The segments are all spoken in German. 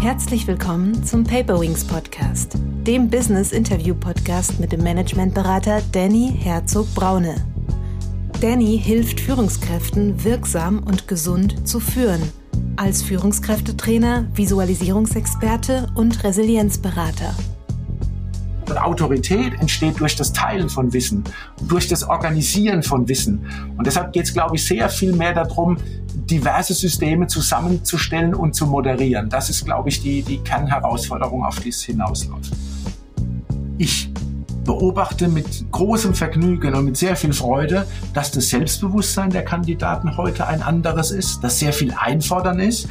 Herzlich willkommen zum Paperwings Podcast, dem Business Interview Podcast mit dem Managementberater Danny Herzog Braune. Danny hilft Führungskräften wirksam und gesund zu führen, als Führungskräftetrainer, Visualisierungsexperte und Resilienzberater. Autorität entsteht durch das Teilen von Wissen, durch das Organisieren von Wissen. Und deshalb geht es, glaube ich, sehr viel mehr darum, diverse Systeme zusammenzustellen und zu moderieren. Das ist, glaube ich, die, die Kernherausforderung, auf die es hinausläuft. Ich beobachte mit großem Vergnügen und mit sehr viel Freude, dass das Selbstbewusstsein der Kandidaten heute ein anderes ist, dass sehr viel einfordern ist.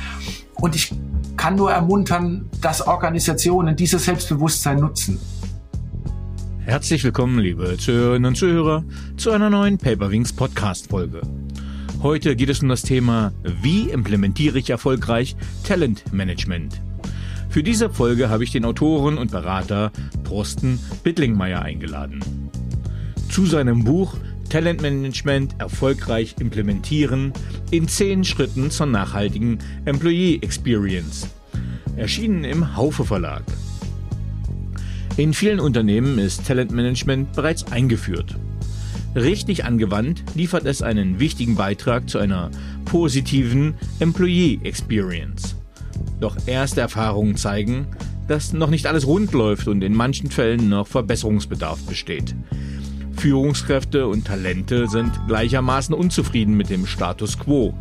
Und ich kann nur ermuntern, dass Organisationen dieses Selbstbewusstsein nutzen. Herzlich willkommen, liebe Zuhörerinnen und Zuhörer, zu einer neuen Paperwings Podcast Folge. Heute geht es um das Thema, wie implementiere ich erfolgreich Talentmanagement? Für diese Folge habe ich den Autoren und Berater Thorsten Bittlingmeier eingeladen. Zu seinem Buch Talentmanagement erfolgreich implementieren in zehn Schritten zur nachhaltigen Employee Experience. Erschienen im Haufe Verlag. In vielen Unternehmen ist Talentmanagement bereits eingeführt. Richtig angewandt liefert es einen wichtigen Beitrag zu einer positiven Employee Experience. Doch erste Erfahrungen zeigen, dass noch nicht alles rund läuft und in manchen Fällen noch Verbesserungsbedarf besteht. Führungskräfte und Talente sind gleichermaßen unzufrieden mit dem Status quo.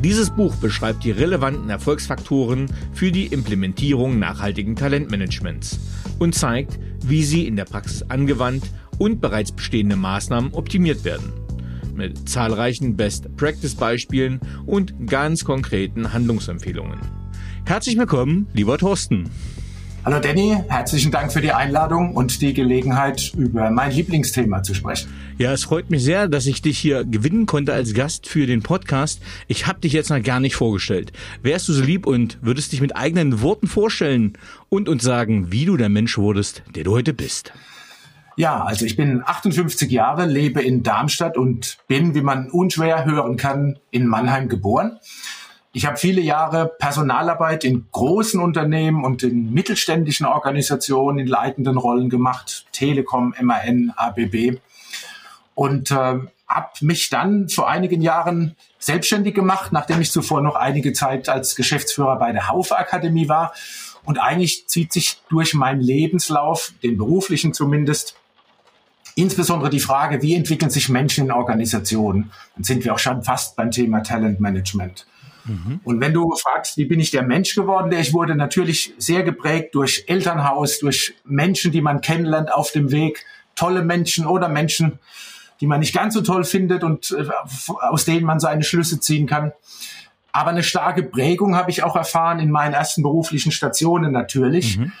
Dieses Buch beschreibt die relevanten Erfolgsfaktoren für die Implementierung nachhaltigen Talentmanagements und zeigt, wie sie in der Praxis angewandt und bereits bestehende Maßnahmen optimiert werden. Mit zahlreichen Best-Practice-Beispielen und ganz konkreten Handlungsempfehlungen. Herzlich willkommen, lieber Thorsten. Hallo Danny, herzlichen Dank für die Einladung und die Gelegenheit, über mein Lieblingsthema zu sprechen. Ja, es freut mich sehr, dass ich dich hier gewinnen konnte als Gast für den Podcast. Ich habe dich jetzt noch gar nicht vorgestellt. Wärst du so lieb und würdest dich mit eigenen Worten vorstellen und uns sagen, wie du der Mensch wurdest, der du heute bist? Ja, also ich bin 58 Jahre, lebe in Darmstadt und bin, wie man unschwer hören kann, in Mannheim geboren. Ich habe viele Jahre Personalarbeit in großen Unternehmen und in mittelständischen Organisationen in leitenden Rollen gemacht, Telekom, MAN, ABB. Und äh, habe mich dann vor einigen Jahren selbstständig gemacht, nachdem ich zuvor noch einige Zeit als Geschäftsführer bei der Haufe Akademie war. Und eigentlich zieht sich durch meinen Lebenslauf, den beruflichen zumindest, Insbesondere die Frage, wie entwickeln sich Menschen in Organisationen? Dann sind wir auch schon fast beim Thema Talent Management. Mhm. Und wenn du fragst, wie bin ich der Mensch geworden, der ich wurde, natürlich sehr geprägt durch Elternhaus, durch Menschen, die man kennenlernt auf dem Weg, tolle Menschen oder Menschen, die man nicht ganz so toll findet und äh, aus denen man seine Schlüsse ziehen kann. Aber eine starke Prägung habe ich auch erfahren in meinen ersten beruflichen Stationen natürlich. Mhm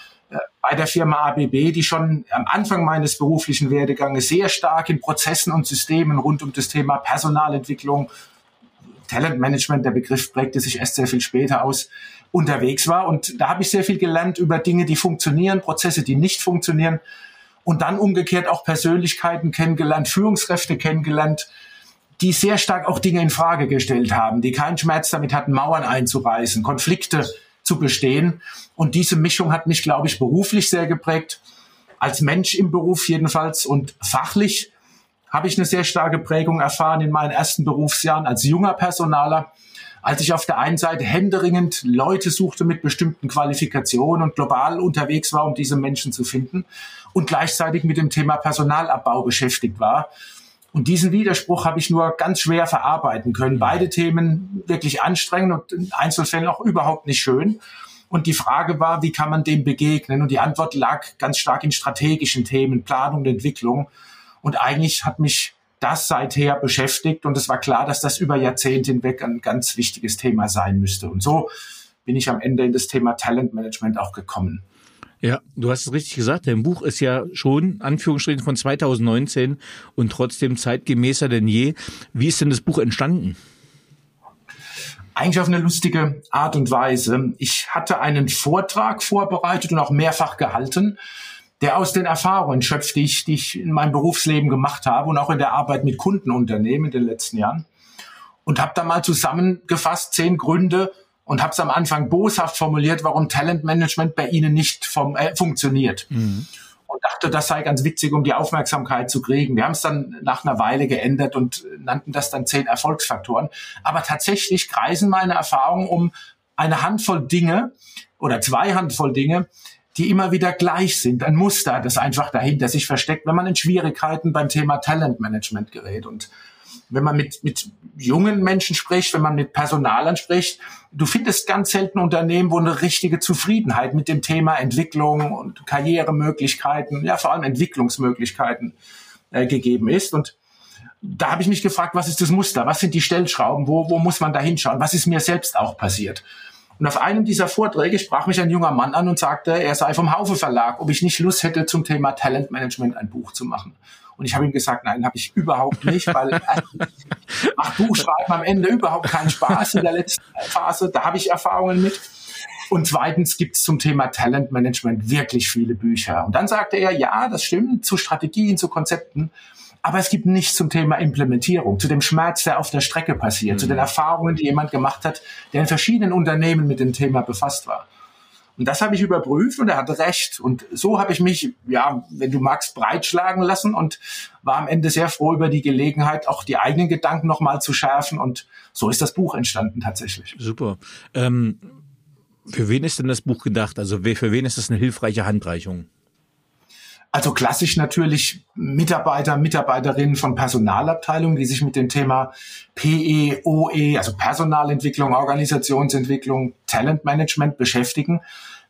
bei der Firma ABB, die schon am Anfang meines beruflichen Werdeganges sehr stark in Prozessen und Systemen rund um das Thema Personalentwicklung, Talentmanagement, der Begriff prägte sich erst sehr viel später aus, unterwegs war. Und da habe ich sehr viel gelernt über Dinge, die funktionieren, Prozesse, die nicht funktionieren. Und dann umgekehrt auch Persönlichkeiten kennengelernt, Führungskräfte kennengelernt, die sehr stark auch Dinge in Frage gestellt haben, die keinen Schmerz damit hatten, Mauern einzureißen, Konflikte zu bestehen. Und diese Mischung hat mich, glaube ich, beruflich sehr geprägt, als Mensch im Beruf jedenfalls und fachlich habe ich eine sehr starke Prägung erfahren in meinen ersten Berufsjahren als junger Personaler, als ich auf der einen Seite händeringend Leute suchte mit bestimmten Qualifikationen und global unterwegs war, um diese Menschen zu finden und gleichzeitig mit dem Thema Personalabbau beschäftigt war. Und diesen Widerspruch habe ich nur ganz schwer verarbeiten können. Beide Themen wirklich anstrengend und in Einzelfällen auch überhaupt nicht schön. Und die Frage war, wie kann man dem begegnen? Und die Antwort lag ganz stark in strategischen Themen, Planung und Entwicklung. Und eigentlich hat mich das seither beschäftigt und es war klar, dass das über Jahrzehnte hinweg ein ganz wichtiges Thema sein müsste. Und so bin ich am Ende in das Thema Talentmanagement auch gekommen. Ja, du hast es richtig gesagt. Dein Buch ist ja schon, Anführungsstrichen, von 2019 und trotzdem zeitgemäßer denn je. Wie ist denn das Buch entstanden? eigentlich auf eine lustige Art und Weise. Ich hatte einen Vortrag vorbereitet und auch mehrfach gehalten, der aus den Erfahrungen schöpft, die ich, die ich in meinem Berufsleben gemacht habe und auch in der Arbeit mit Kundenunternehmen in den letzten Jahren. Und habe da mal zusammengefasst zehn Gründe, und habe es am Anfang boshaft formuliert, warum Talentmanagement bei Ihnen nicht vom, äh, funktioniert. Mhm. Und dachte, das sei ganz witzig, um die Aufmerksamkeit zu kriegen. Wir haben es dann nach einer Weile geändert und nannten das dann zehn Erfolgsfaktoren. Aber tatsächlich kreisen meine Erfahrungen um eine Handvoll Dinge oder zwei Handvoll Dinge, die immer wieder gleich sind. Ein Muster, das einfach dahinter sich versteckt, wenn man in Schwierigkeiten beim Thema Talentmanagement gerät. Und wenn man mit, mit jungen Menschen spricht, wenn man mit Personalern spricht, du findest ganz selten Unternehmen, wo eine richtige Zufriedenheit mit dem Thema Entwicklung und Karrieremöglichkeiten, ja vor allem Entwicklungsmöglichkeiten äh, gegeben ist. Und da habe ich mich gefragt, was ist das Muster? Was sind die Stellschrauben? Wo, wo muss man da hinschauen? Was ist mir selbst auch passiert? Und auf einem dieser Vorträge sprach mich ein junger Mann an und sagte, er sei vom Haufe Verlag, ob ich nicht Lust hätte, zum Thema Talentmanagement ein Buch zu machen. Und ich habe ihm gesagt, nein, habe ich überhaupt nicht, weil macht Buchschreiben am Ende überhaupt keinen Spaß in der letzten Phase. Da habe ich Erfahrungen mit. Und zweitens gibt es zum Thema Talentmanagement wirklich viele Bücher. Und dann sagte er, ja, das stimmt, zu Strategien, zu Konzepten. Aber es gibt nichts zum Thema Implementierung, zu dem Schmerz, der auf der Strecke passiert, mhm. zu den mhm. Erfahrungen, die jemand gemacht hat, der in verschiedenen Unternehmen mit dem Thema befasst war. Und das habe ich überprüft und er hatte recht. Und so habe ich mich, ja, wenn du magst, breitschlagen lassen und war am Ende sehr froh über die Gelegenheit, auch die eigenen Gedanken nochmal zu schärfen. Und so ist das Buch entstanden tatsächlich. Super. Ähm, für wen ist denn das Buch gedacht? Also für wen ist das eine hilfreiche Handreichung? Also klassisch natürlich Mitarbeiter, Mitarbeiterinnen von Personalabteilungen, die sich mit dem Thema PE, OE, also Personalentwicklung, Organisationsentwicklung, Talentmanagement beschäftigen.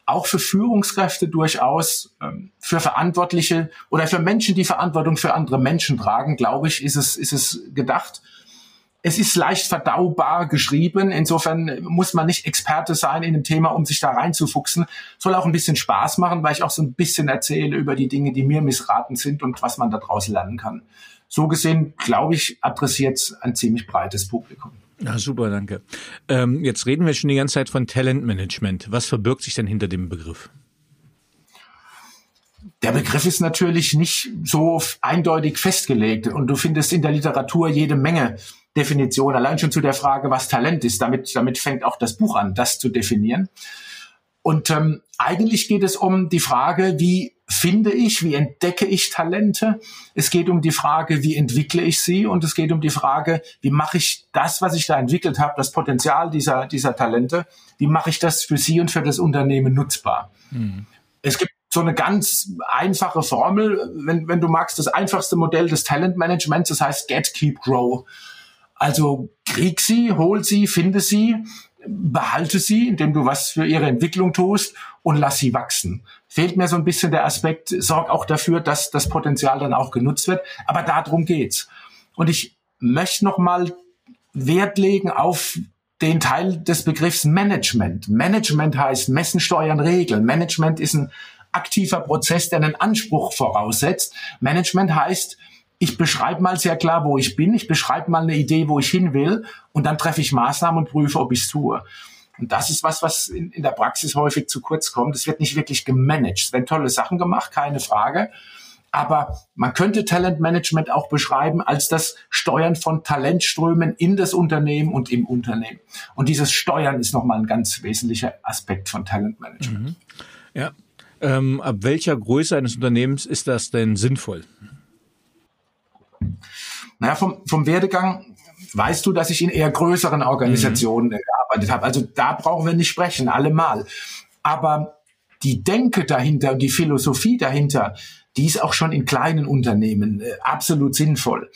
Auch für Führungskräfte durchaus, ähm, für Verantwortliche oder für Menschen, die Verantwortung für andere Menschen tragen, glaube ich, ist es, ist es gedacht. Es ist leicht verdaubar geschrieben. Insofern muss man nicht Experte sein in dem Thema, um sich da reinzufuchsen. Soll auch ein bisschen Spaß machen, weil ich auch so ein bisschen erzähle über die Dinge, die mir missraten sind und was man daraus lernen kann. So gesehen, glaube ich, adressiert ein ziemlich breites Publikum. Ja, super, danke. Ähm, jetzt reden wir schon die ganze Zeit von Talentmanagement. Was verbirgt sich denn hinter dem Begriff? Der Begriff ist natürlich nicht so eindeutig festgelegt und du findest in der Literatur jede Menge Definition, allein schon zu der Frage, was Talent ist. Damit, damit fängt auch das Buch an, das zu definieren. Und ähm, eigentlich geht es um die Frage, wie finde ich, wie entdecke ich Talente? Es geht um die Frage, wie entwickle ich sie? Und es geht um die Frage, wie mache ich das, was ich da entwickelt habe, das Potenzial dieser, dieser Talente, wie mache ich das für sie und für das Unternehmen nutzbar? Mhm. Es gibt so eine ganz einfache Formel, wenn, wenn du magst, das einfachste Modell des Talentmanagements, das heißt Get, Keep, Grow. Also krieg sie, hol sie, finde sie, behalte sie, indem du was für ihre Entwicklung tust und lass sie wachsen. Fehlt mir so ein bisschen der Aspekt, sorg auch dafür, dass das Potenzial dann auch genutzt wird. Aber darum geht's. Und ich möchte nochmal Wert legen auf den Teil des Begriffs Management. Management heißt messen, steuern, regeln. Management ist ein aktiver Prozess, der einen Anspruch voraussetzt. Management heißt, ich beschreibe mal sehr klar, wo ich bin, ich beschreibe mal eine Idee, wo ich hin will und dann treffe ich Maßnahmen und prüfe, ob ich es tue. Und das ist was, was in, in der Praxis häufig zu kurz kommt. Es wird nicht wirklich gemanagt. Es werden tolle Sachen gemacht, keine Frage. Aber man könnte Talentmanagement auch beschreiben als das Steuern von Talentströmen in das Unternehmen und im Unternehmen. Und dieses Steuern ist nochmal ein ganz wesentlicher Aspekt von Talentmanagement. Mhm. Ja. Ähm, ab welcher Größe eines Unternehmens ist das denn sinnvoll? Naja, vom, vom Werdegang weißt du, dass ich in eher größeren Organisationen mhm. gearbeitet habe. Also da brauchen wir nicht sprechen, allemal. Aber die Denke dahinter und die Philosophie dahinter, die ist auch schon in kleinen Unternehmen äh, absolut sinnvoll.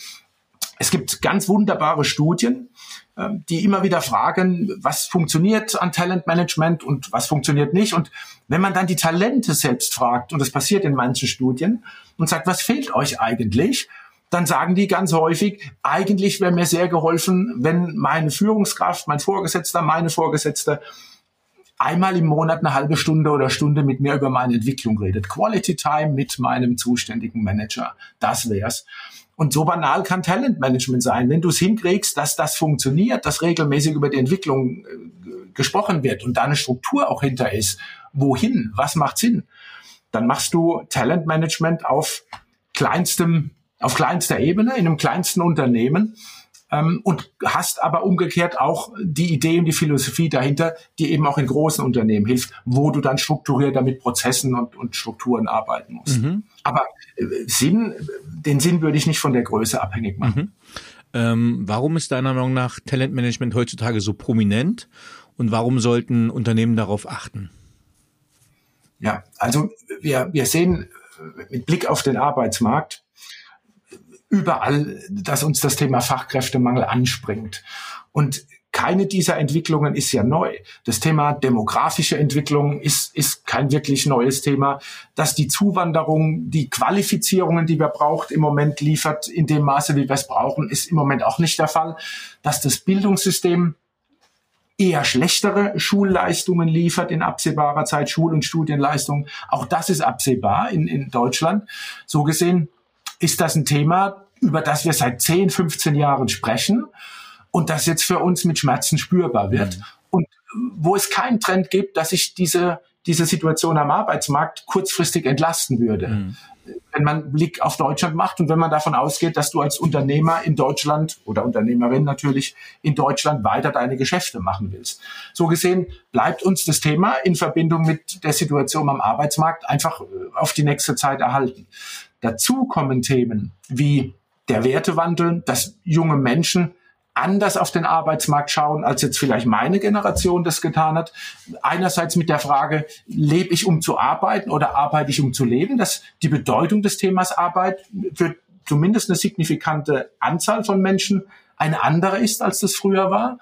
Es gibt ganz wunderbare Studien, äh, die immer wieder fragen, was funktioniert an Talentmanagement und was funktioniert nicht. Und wenn man dann die Talente selbst fragt, und das passiert in manchen Studien, und sagt, was fehlt euch eigentlich? dann sagen die ganz häufig, eigentlich wäre mir sehr geholfen, wenn meine Führungskraft, mein Vorgesetzter, meine Vorgesetzte einmal im Monat eine halbe Stunde oder Stunde mit mir über meine Entwicklung redet. Quality Time mit meinem zuständigen Manager. Das wär's. Und so banal kann Talentmanagement sein. Wenn du es hinkriegst, dass das funktioniert, dass regelmäßig über die Entwicklung äh, gesprochen wird und da eine Struktur auch hinter ist, wohin, was macht Sinn, dann machst du Talentmanagement auf kleinstem auf kleinster Ebene, in einem kleinsten Unternehmen. Ähm, und hast aber umgekehrt auch die Idee und die Philosophie dahinter, die eben auch in großen Unternehmen hilft, wo du dann strukturierter mit Prozessen und, und Strukturen arbeiten musst. Mhm. Aber äh, Sinn, den Sinn würde ich nicht von der Größe abhängig machen. Mhm. Ähm, warum ist deiner Meinung nach Talentmanagement heutzutage so prominent und warum sollten Unternehmen darauf achten? Ja, also wir, wir sehen mit Blick auf den Arbeitsmarkt überall, dass uns das Thema Fachkräftemangel anspringt. Und keine dieser Entwicklungen ist ja neu. Das Thema demografische Entwicklung ist, ist kein wirklich neues Thema. Dass die Zuwanderung die Qualifizierungen, die wir braucht, im Moment liefert, in dem Maße, wie wir es brauchen, ist im Moment auch nicht der Fall. Dass das Bildungssystem eher schlechtere Schulleistungen liefert in absehbarer Zeit, Schul- und Studienleistungen. Auch das ist absehbar in, in Deutschland. So gesehen ist das ein Thema, über das wir seit 10, 15 Jahren sprechen und das jetzt für uns mit Schmerzen spürbar wird. Mhm. Und wo es keinen Trend gibt, dass sich diese, diese Situation am Arbeitsmarkt kurzfristig entlasten würde. Mhm. Wenn man Blick auf Deutschland macht und wenn man davon ausgeht, dass du als Unternehmer in Deutschland oder Unternehmerin natürlich in Deutschland weiter deine Geschäfte machen willst. So gesehen bleibt uns das Thema in Verbindung mit der Situation am Arbeitsmarkt einfach äh, auf die nächste Zeit erhalten. Dazu kommen Themen wie der Wertewandel, dass junge Menschen anders auf den Arbeitsmarkt schauen, als jetzt vielleicht meine Generation das getan hat. Einerseits mit der Frage, lebe ich um zu arbeiten oder arbeite ich um zu leben? Dass die Bedeutung des Themas Arbeit für zumindest eine signifikante Anzahl von Menschen eine andere ist, als das früher war.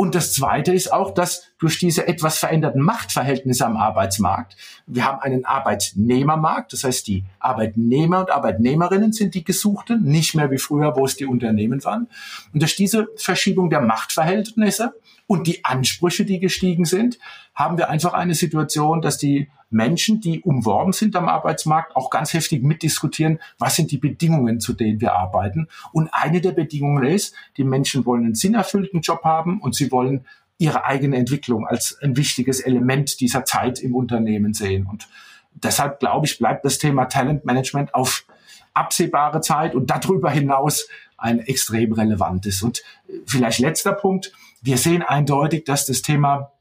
Und das Zweite ist auch, dass durch diese etwas veränderten Machtverhältnisse am Arbeitsmarkt, wir haben einen Arbeitnehmermarkt, das heißt die Arbeitnehmer und Arbeitnehmerinnen sind die Gesuchten, nicht mehr wie früher, wo es die Unternehmen waren. Und durch diese Verschiebung der Machtverhältnisse und die Ansprüche, die gestiegen sind, haben wir einfach eine Situation, dass die Menschen, die umworben sind am Arbeitsmarkt, auch ganz heftig mitdiskutieren, was sind die Bedingungen, zu denen wir arbeiten. Und eine der Bedingungen ist, die Menschen wollen einen sinnerfüllten Job haben und sie wollen ihre eigene Entwicklung als ein wichtiges Element dieser Zeit im Unternehmen sehen. Und deshalb glaube ich, bleibt das Thema Talentmanagement auf absehbare Zeit und darüber hinaus ein extrem relevantes. Und vielleicht letzter Punkt. Wir sehen eindeutig, dass das Thema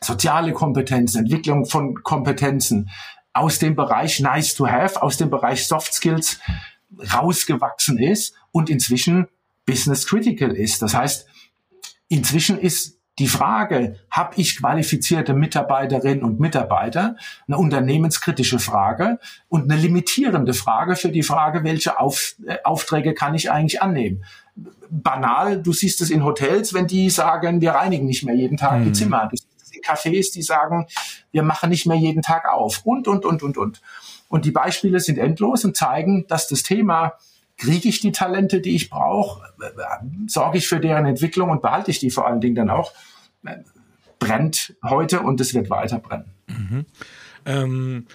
soziale Kompetenzen, Entwicklung von Kompetenzen aus dem Bereich Nice to Have, aus dem Bereich Soft Skills rausgewachsen ist und inzwischen Business Critical ist. Das heißt, inzwischen ist die Frage, habe ich qualifizierte Mitarbeiterinnen und Mitarbeiter, eine unternehmenskritische Frage und eine limitierende Frage für die Frage, welche äh, Aufträge kann ich eigentlich annehmen. Banal, du siehst es in Hotels, wenn die sagen, wir reinigen nicht mehr jeden Tag mhm. die Zimmer. Du Cafés, die sagen, wir machen nicht mehr jeden Tag auf und, und, und, und, und. Und die Beispiele sind endlos und zeigen, dass das Thema, kriege ich die Talente, die ich brauche, sorge ich für deren Entwicklung und behalte ich die vor allen Dingen dann auch, brennt heute und es wird weiter brennen. Mhm. Ähm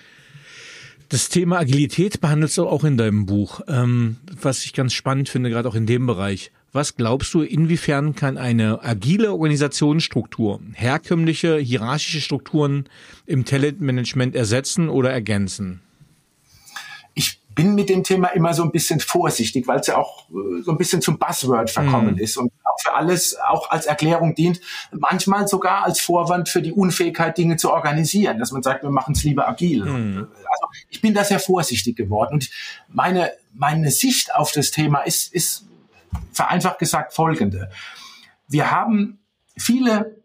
das Thema Agilität behandelst du auch in deinem Buch, ähm, was ich ganz spannend finde, gerade auch in dem Bereich. Was glaubst du, inwiefern kann eine agile Organisationsstruktur herkömmliche hierarchische Strukturen im Talentmanagement ersetzen oder ergänzen? Ich bin mit dem Thema immer so ein bisschen vorsichtig, weil es ja auch äh, so ein bisschen zum Buzzword verkommen mm. ist und auch für alles auch als Erklärung dient, manchmal sogar als Vorwand für die Unfähigkeit, Dinge zu organisieren, dass man sagt, wir machen es lieber agil. Mm. Also ich bin da sehr vorsichtig geworden und meine, meine Sicht auf das Thema ist, ist vereinfacht gesagt folgende. Wir haben viele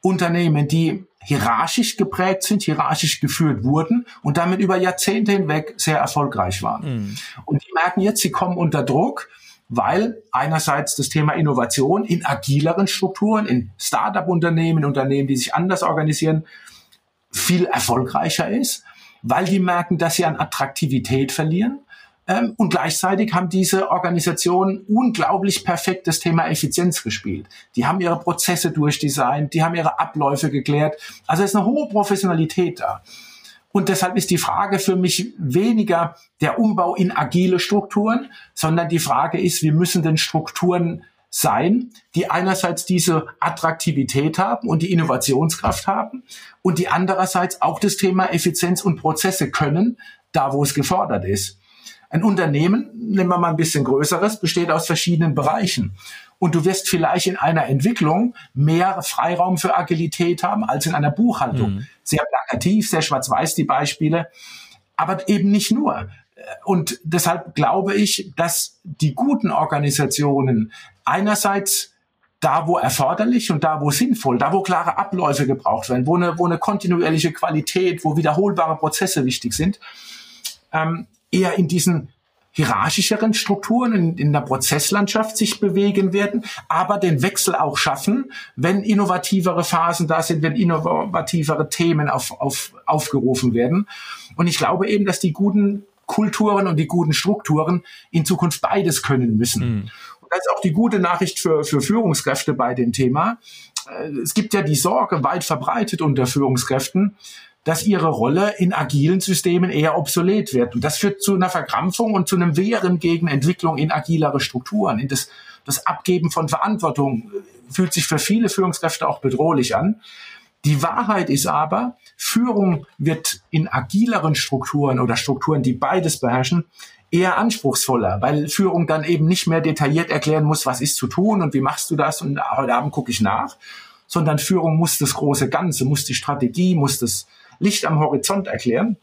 Unternehmen, die hierarchisch geprägt sind, hierarchisch geführt wurden und damit über Jahrzehnte hinweg sehr erfolgreich waren. Mhm. Und die merken jetzt, sie kommen unter Druck, weil einerseits das Thema Innovation in agileren Strukturen, in Start-up-Unternehmen, Unternehmen, die sich anders organisieren, viel erfolgreicher ist, weil die merken, dass sie an Attraktivität verlieren ähm, und gleichzeitig haben diese Organisationen unglaublich perfekt das Thema Effizienz gespielt. Die haben ihre Prozesse durchdesignt, die haben ihre Abläufe geklärt. Also es ist eine hohe Professionalität da. Und deshalb ist die Frage für mich weniger der Umbau in agile Strukturen, sondern die Frage ist, wie müssen denn Strukturen sein, die einerseits diese Attraktivität haben und die Innovationskraft haben und die andererseits auch das Thema Effizienz und Prozesse können, da wo es gefordert ist. Ein Unternehmen, nehmen wir mal ein bisschen größeres, besteht aus verschiedenen Bereichen. Und du wirst vielleicht in einer Entwicklung mehr Freiraum für Agilität haben als in einer Buchhaltung. Mhm. Sehr plakativ, sehr schwarz-weiß die Beispiele, aber eben nicht nur. Und deshalb glaube ich, dass die guten Organisationen einerseits da, wo erforderlich und da, wo sinnvoll, da, wo klare Abläufe gebraucht werden, wo eine, wo eine kontinuierliche Qualität, wo wiederholbare Prozesse wichtig sind, ähm, eher in diesen hierarchischeren Strukturen in, in der Prozesslandschaft sich bewegen werden, aber den Wechsel auch schaffen, wenn innovativere Phasen da sind, wenn innovativere Themen auf, auf, aufgerufen werden. Und ich glaube eben, dass die guten Kulturen und die guten Strukturen in Zukunft beides können müssen. Mhm. Und das ist auch die gute Nachricht für, für Führungskräfte bei dem Thema. Äh, es gibt ja die Sorge weit verbreitet unter Führungskräften, dass ihre Rolle in agilen Systemen eher obsolet wird. Und das führt zu einer Verkrampfung und zu einem Wehren gegen Entwicklung in agilere Strukturen. Das, das Abgeben von Verantwortung äh, fühlt sich für viele Führungskräfte auch bedrohlich an. Die Wahrheit ist aber, Führung wird in agileren Strukturen oder Strukturen, die beides beherrschen, eher anspruchsvoller, weil Führung dann eben nicht mehr detailliert erklären muss, was ist zu tun und wie machst du das und heute Abend gucke ich nach, sondern Führung muss das große Ganze, muss die Strategie, muss das Licht am Horizont erklären.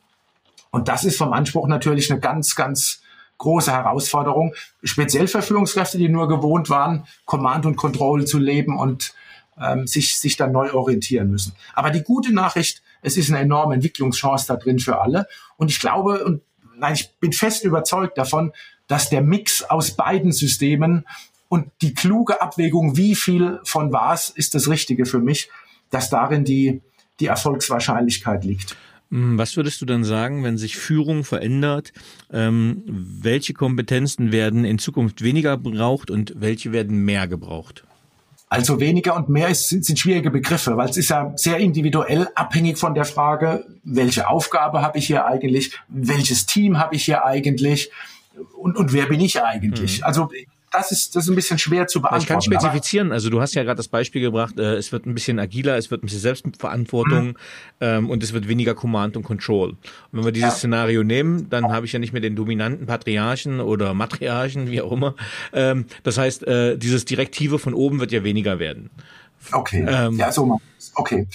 Und das ist vom Anspruch natürlich eine ganz, ganz große Herausforderung, speziell für Führungskräfte, die nur gewohnt waren, Command und Control zu leben und ähm, sich, sich dann neu orientieren müssen. Aber die gute Nachricht, es ist eine enorme Entwicklungschance da drin für alle. Und ich glaube, und nein, ich bin fest überzeugt davon, dass der Mix aus beiden Systemen und die kluge Abwägung, wie viel von was ist das Richtige für mich, dass darin die, die Erfolgswahrscheinlichkeit liegt. Hm, was würdest du dann sagen, wenn sich Führung verändert? Ähm, welche Kompetenzen werden in Zukunft weniger gebraucht und welche werden mehr gebraucht? Also weniger und mehr ist, sind, sind schwierige Begriffe, weil es ist ja sehr individuell abhängig von der Frage, welche Aufgabe habe ich hier eigentlich, welches Team habe ich hier eigentlich und, und wer bin ich eigentlich. Mhm. Also das ist, das ist ein bisschen schwer zu beantworten. Ich kann spezifizieren. Also du hast ja gerade das Beispiel gebracht, äh, es wird ein bisschen agiler, es wird ein bisschen Selbstverantwortung mhm. ähm, und es wird weniger Command und Control. Und wenn wir dieses ja. Szenario nehmen, dann habe ich ja nicht mehr den dominanten Patriarchen oder Matriarchen, wie auch immer. Ähm, das heißt, äh, dieses Direktive von oben wird ja weniger werden. Okay. Ähm, ja, so okay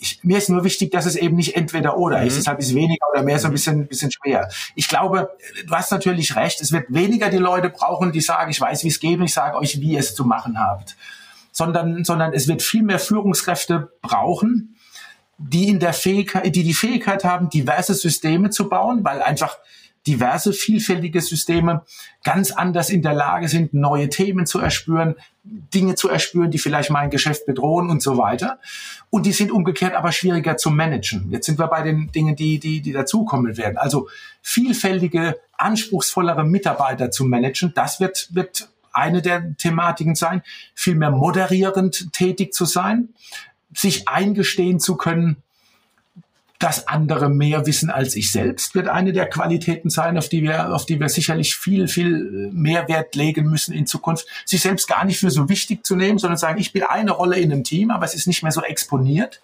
ich, mir ist nur wichtig, dass es eben nicht entweder oder mhm. ist. Deshalb ist weniger oder mehr so ein bisschen, bisschen schwer. Ich glaube, du hast natürlich recht. Es wird weniger die Leute brauchen, die sagen, ich weiß, wie es geht und ich sage euch, wie ihr es zu machen habt. Sondern, sondern es wird viel mehr Führungskräfte brauchen, die in der Fähigkeit, die die Fähigkeit haben, diverse Systeme zu bauen, weil einfach diverse, vielfältige Systeme ganz anders in der Lage sind, neue Themen zu erspüren, Dinge zu erspüren, die vielleicht mein Geschäft bedrohen und so weiter. Und die sind umgekehrt aber schwieriger zu managen. Jetzt sind wir bei den Dingen, die, die, die dazukommen werden. Also vielfältige, anspruchsvollere Mitarbeiter zu managen, das wird, wird eine der Thematiken sein, vielmehr moderierend tätig zu sein, sich eingestehen zu können, dass andere mehr wissen als ich selbst, wird eine der Qualitäten sein, auf die wir, auf die wir sicherlich viel, viel mehr Wert legen müssen in Zukunft. Sich selbst gar nicht für so wichtig zu nehmen, sondern sagen, ich bin eine Rolle in einem Team, aber es ist nicht mehr so exponiert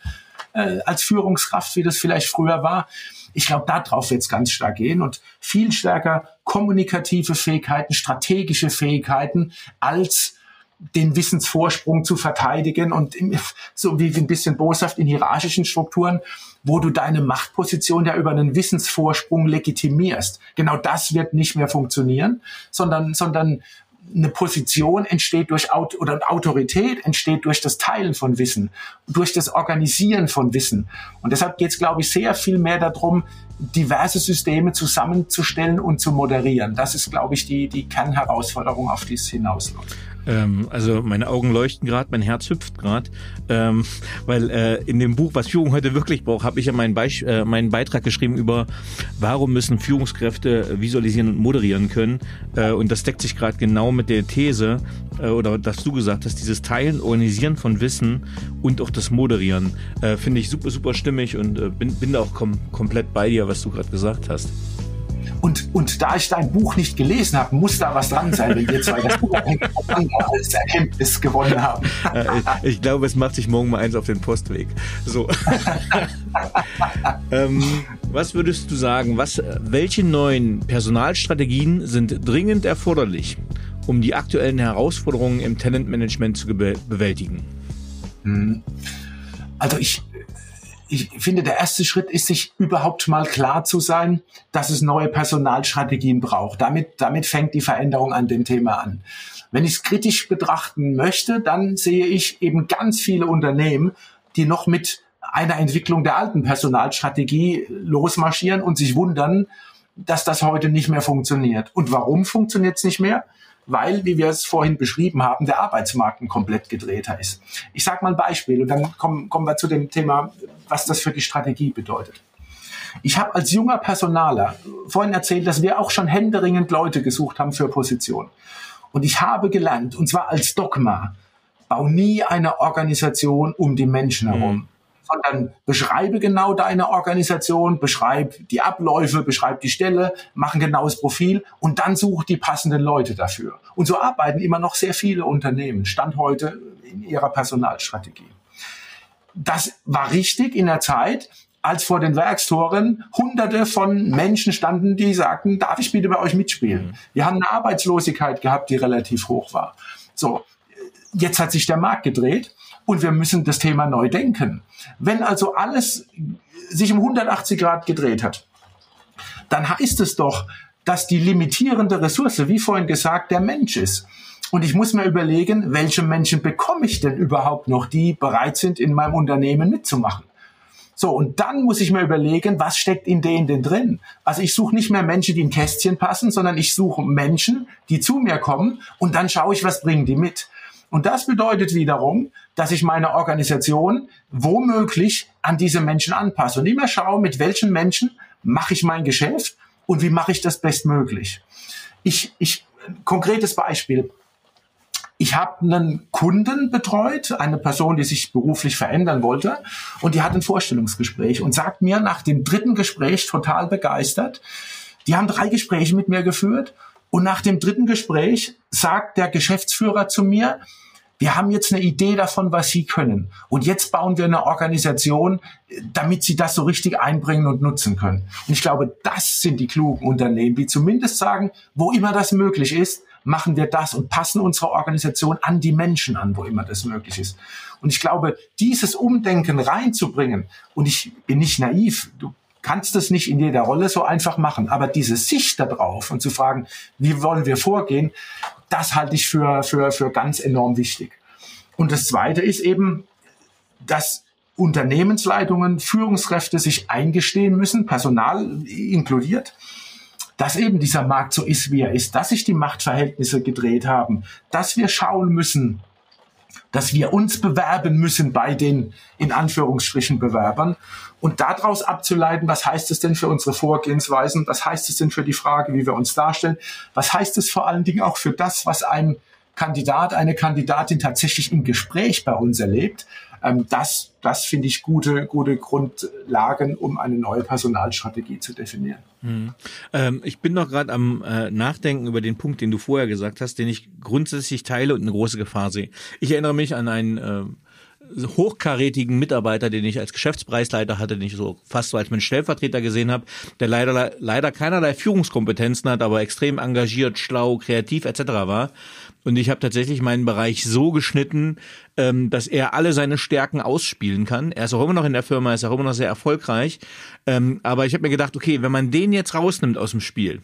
äh, als Führungskraft, wie das vielleicht früher war. Ich glaube, darauf wird es ganz stark gehen und viel stärker kommunikative Fähigkeiten, strategische Fähigkeiten als den Wissensvorsprung zu verteidigen und so wie ein bisschen boshaft in hierarchischen Strukturen, wo du deine Machtposition ja über einen Wissensvorsprung legitimierst. Genau das wird nicht mehr funktionieren, sondern, sondern eine Position entsteht durch oder Autorität entsteht durch das Teilen von Wissen, durch das Organisieren von Wissen. Und deshalb geht es, glaube ich, sehr viel mehr darum, diverse Systeme zusammenzustellen und zu moderieren. Das ist, glaube ich, die, die Kernherausforderung, auf die es hinausläuft. Ähm, also meine Augen leuchten gerade, mein Herz hüpft gerade, ähm, weil äh, in dem Buch, was Führung heute wirklich braucht, habe ich ja meinen, Beis äh, meinen Beitrag geschrieben über, warum müssen Führungskräfte visualisieren und moderieren können. Äh, und das deckt sich gerade genau mit der These, äh, oder dass du gesagt hast, dieses Teilen, Organisieren von Wissen und auch das Moderieren, äh, finde ich super, super stimmig und äh, bin, bin da auch kom komplett bei dir, was du gerade gesagt hast. Und, und da ich dein Buch nicht gelesen habe, muss da was dran sein, wenn wir zwei das unabhängig als Erkenntnis gewonnen haben. ich, ich glaube, es macht sich morgen mal eins auf den Postweg. So. ähm, was würdest du sagen? Was, welche neuen Personalstrategien sind dringend erforderlich, um die aktuellen Herausforderungen im Talentmanagement zu bewältigen? Hm. Also ich, ich finde, der erste Schritt ist, sich überhaupt mal klar zu sein, dass es neue Personalstrategien braucht. Damit, damit fängt die Veränderung an dem Thema an. Wenn ich es kritisch betrachten möchte, dann sehe ich eben ganz viele Unternehmen, die noch mit einer Entwicklung der alten Personalstrategie losmarschieren und sich wundern, dass das heute nicht mehr funktioniert. Und warum funktioniert es nicht mehr? Weil, wie wir es vorhin beschrieben haben, der Arbeitsmarkt ein komplett gedrehter ist. Ich sage mal ein Beispiel und dann kommen, kommen wir zu dem Thema, was das für die Strategie bedeutet. Ich habe als junger Personaler vorhin erzählt, dass wir auch schon händeringend Leute gesucht haben für Positionen. Und ich habe gelernt, und zwar als Dogma, bau nie eine Organisation um die Menschen herum. Mhm sondern beschreibe genau deine Organisation, beschreib die Abläufe, beschreib die Stelle, mach ein genaues Profil und dann such die passenden Leute dafür. Und so arbeiten immer noch sehr viele Unternehmen, Stand heute in ihrer Personalstrategie. Das war richtig in der Zeit, als vor den Werkstoren hunderte von Menschen standen, die sagten, darf ich bitte bei euch mitspielen? Mhm. Wir haben eine Arbeitslosigkeit gehabt, die relativ hoch war. So, jetzt hat sich der Markt gedreht und wir müssen das Thema neu denken. Wenn also alles sich um 180 Grad gedreht hat, dann heißt es doch, dass die limitierende Ressource, wie vorhin gesagt, der Mensch ist. Und ich muss mir überlegen, welche Menschen bekomme ich denn überhaupt noch, die bereit sind, in meinem Unternehmen mitzumachen. So, und dann muss ich mir überlegen, was steckt in denen denn drin? Also ich suche nicht mehr Menschen, die in Kästchen passen, sondern ich suche Menschen, die zu mir kommen und dann schaue ich, was bringen die mit. Und das bedeutet wiederum, dass ich meine Organisation womöglich an diese Menschen anpasse und immer schaue, mit welchen Menschen mache ich mein Geschäft und wie mache ich das bestmöglich. Ich, ich, konkretes Beispiel. Ich habe einen Kunden betreut, eine Person, die sich beruflich verändern wollte, und die hat ein Vorstellungsgespräch und sagt mir nach dem dritten Gespräch total begeistert, die haben drei Gespräche mit mir geführt und nach dem dritten Gespräch sagt der Geschäftsführer zu mir, wir haben jetzt eine Idee davon, was Sie können. Und jetzt bauen wir eine Organisation, damit Sie das so richtig einbringen und nutzen können. Und ich glaube, das sind die klugen Unternehmen, die zumindest sagen, wo immer das möglich ist, machen wir das und passen unsere Organisation an die Menschen an, wo immer das möglich ist. Und ich glaube, dieses Umdenken reinzubringen, und ich bin nicht naiv, du kannst es nicht in jeder Rolle so einfach machen, aber diese Sicht darauf und zu fragen, wie wollen wir vorgehen, das halte ich für, für, für ganz enorm wichtig. Und das Zweite ist eben, dass Unternehmensleitungen, Führungskräfte sich eingestehen müssen, Personal inkludiert, dass eben dieser Markt so ist, wie er ist, dass sich die Machtverhältnisse gedreht haben, dass wir schauen müssen, dass wir uns bewerben müssen bei den in Anführungsstrichen Bewerbern. Und daraus abzuleiten, was heißt es denn für unsere Vorgehensweisen, was heißt es denn für die Frage, wie wir uns darstellen, was heißt es vor allen Dingen auch für das, was ein Kandidat, eine Kandidatin tatsächlich im Gespräch bei uns erlebt. Ähm, das, das finde ich gute, gute Grundlagen, um eine neue Personalstrategie zu definieren. Hm. Ähm, ich bin noch gerade am äh, Nachdenken über den Punkt, den du vorher gesagt hast, den ich grundsätzlich teile und eine große Gefahr sehe. Ich erinnere mich an einen äh, hochkarätigen Mitarbeiter, den ich als Geschäftspreisleiter hatte, den ich so fast so als mein Stellvertreter gesehen habe, der leider leider keinerlei Führungskompetenzen hat, aber extrem engagiert, schlau, kreativ etc. war. Und ich habe tatsächlich meinen Bereich so geschnitten, ähm, dass er alle seine Stärken ausspielen kann. Er ist auch immer noch in der Firma, ist auch immer noch sehr erfolgreich. Ähm, aber ich habe mir gedacht, okay, wenn man den jetzt rausnimmt aus dem Spiel,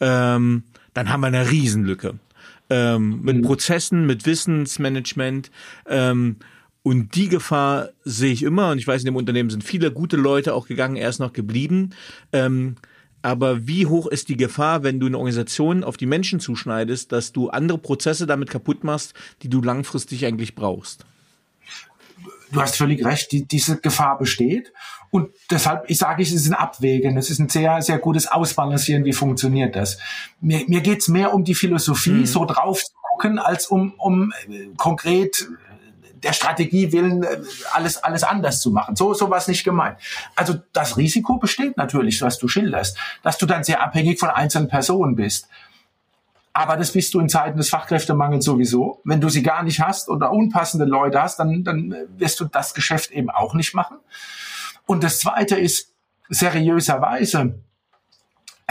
ähm, dann haben wir eine Riesenlücke. Ähm, mit mhm. Prozessen, mit Wissensmanagement. Ähm, und die Gefahr sehe ich immer. Und ich weiß, in dem Unternehmen sind viele gute Leute auch gegangen, er ist noch geblieben. Ähm, aber wie hoch ist die Gefahr, wenn du eine Organisation auf die Menschen zuschneidest, dass du andere Prozesse damit kaputt machst, die du langfristig eigentlich brauchst? Du hast völlig recht, die, diese Gefahr besteht. Und deshalb, ich sage, es ist ein Abwägen, es ist ein sehr, sehr gutes Ausbalancieren, wie funktioniert das. Mir, mir geht's mehr um die Philosophie, mhm. so drauf zu gucken, als um, um äh, konkret der Strategie willen äh, alles, alles anders zu machen. So, so war es nicht gemeint. Also das Risiko besteht natürlich, was du schilderst, dass du dann sehr abhängig von einzelnen Personen bist. Aber das bist du in Zeiten des Fachkräftemangels sowieso. Wenn du sie gar nicht hast oder unpassende Leute hast, dann, dann wirst du das Geschäft eben auch nicht machen. Und das Zweite ist, seriöserweise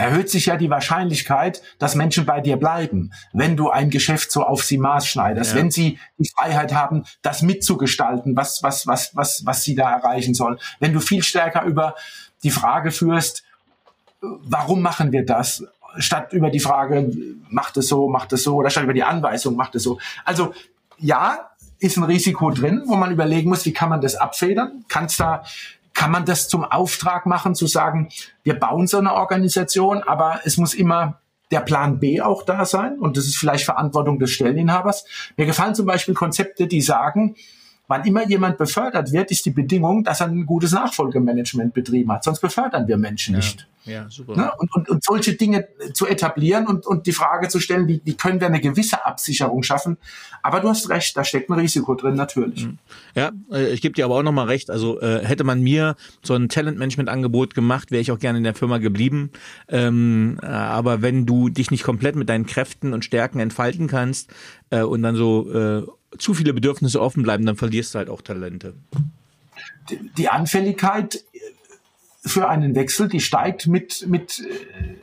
erhöht sich ja die Wahrscheinlichkeit, dass Menschen bei dir bleiben, wenn du ein Geschäft so auf sie maßschneiderst, ja. wenn sie die Freiheit haben, das mitzugestalten, was, was, was, was, was sie da erreichen sollen. Wenn du viel stärker über die Frage führst, warum machen wir das? Statt über die Frage, macht es so, macht es so, oder statt über die Anweisung, macht es so. Also, ja, ist ein Risiko drin, wo man überlegen muss, wie kann man das abfedern? Kann es da kann man das zum Auftrag machen, zu sagen, wir bauen so eine Organisation, aber es muss immer der Plan B auch da sein und das ist vielleicht Verantwortung des Stelleninhabers. Mir gefallen zum Beispiel Konzepte, die sagen, Wann immer jemand befördert wird, ist die Bedingung, dass er ein gutes Nachfolgemanagement betrieben hat. Sonst befördern wir Menschen ja. nicht. Ja, super. Ne? Und, und, und solche Dinge zu etablieren und, und die Frage zu stellen, wie, wie können wir eine gewisse Absicherung schaffen? Aber du hast recht, da steckt ein Risiko drin, natürlich. Mhm. Ja, äh, ich gebe dir aber auch nochmal recht. Also äh, hätte man mir so ein Talentmanagement-Angebot gemacht, wäre ich auch gerne in der Firma geblieben. Ähm, äh, aber wenn du dich nicht komplett mit deinen Kräften und Stärken entfalten kannst äh, und dann so äh, zu viele Bedürfnisse offen bleiben, dann verlierst du halt auch Talente. Die Anfälligkeit für einen Wechsel, die steigt mit, mit äh,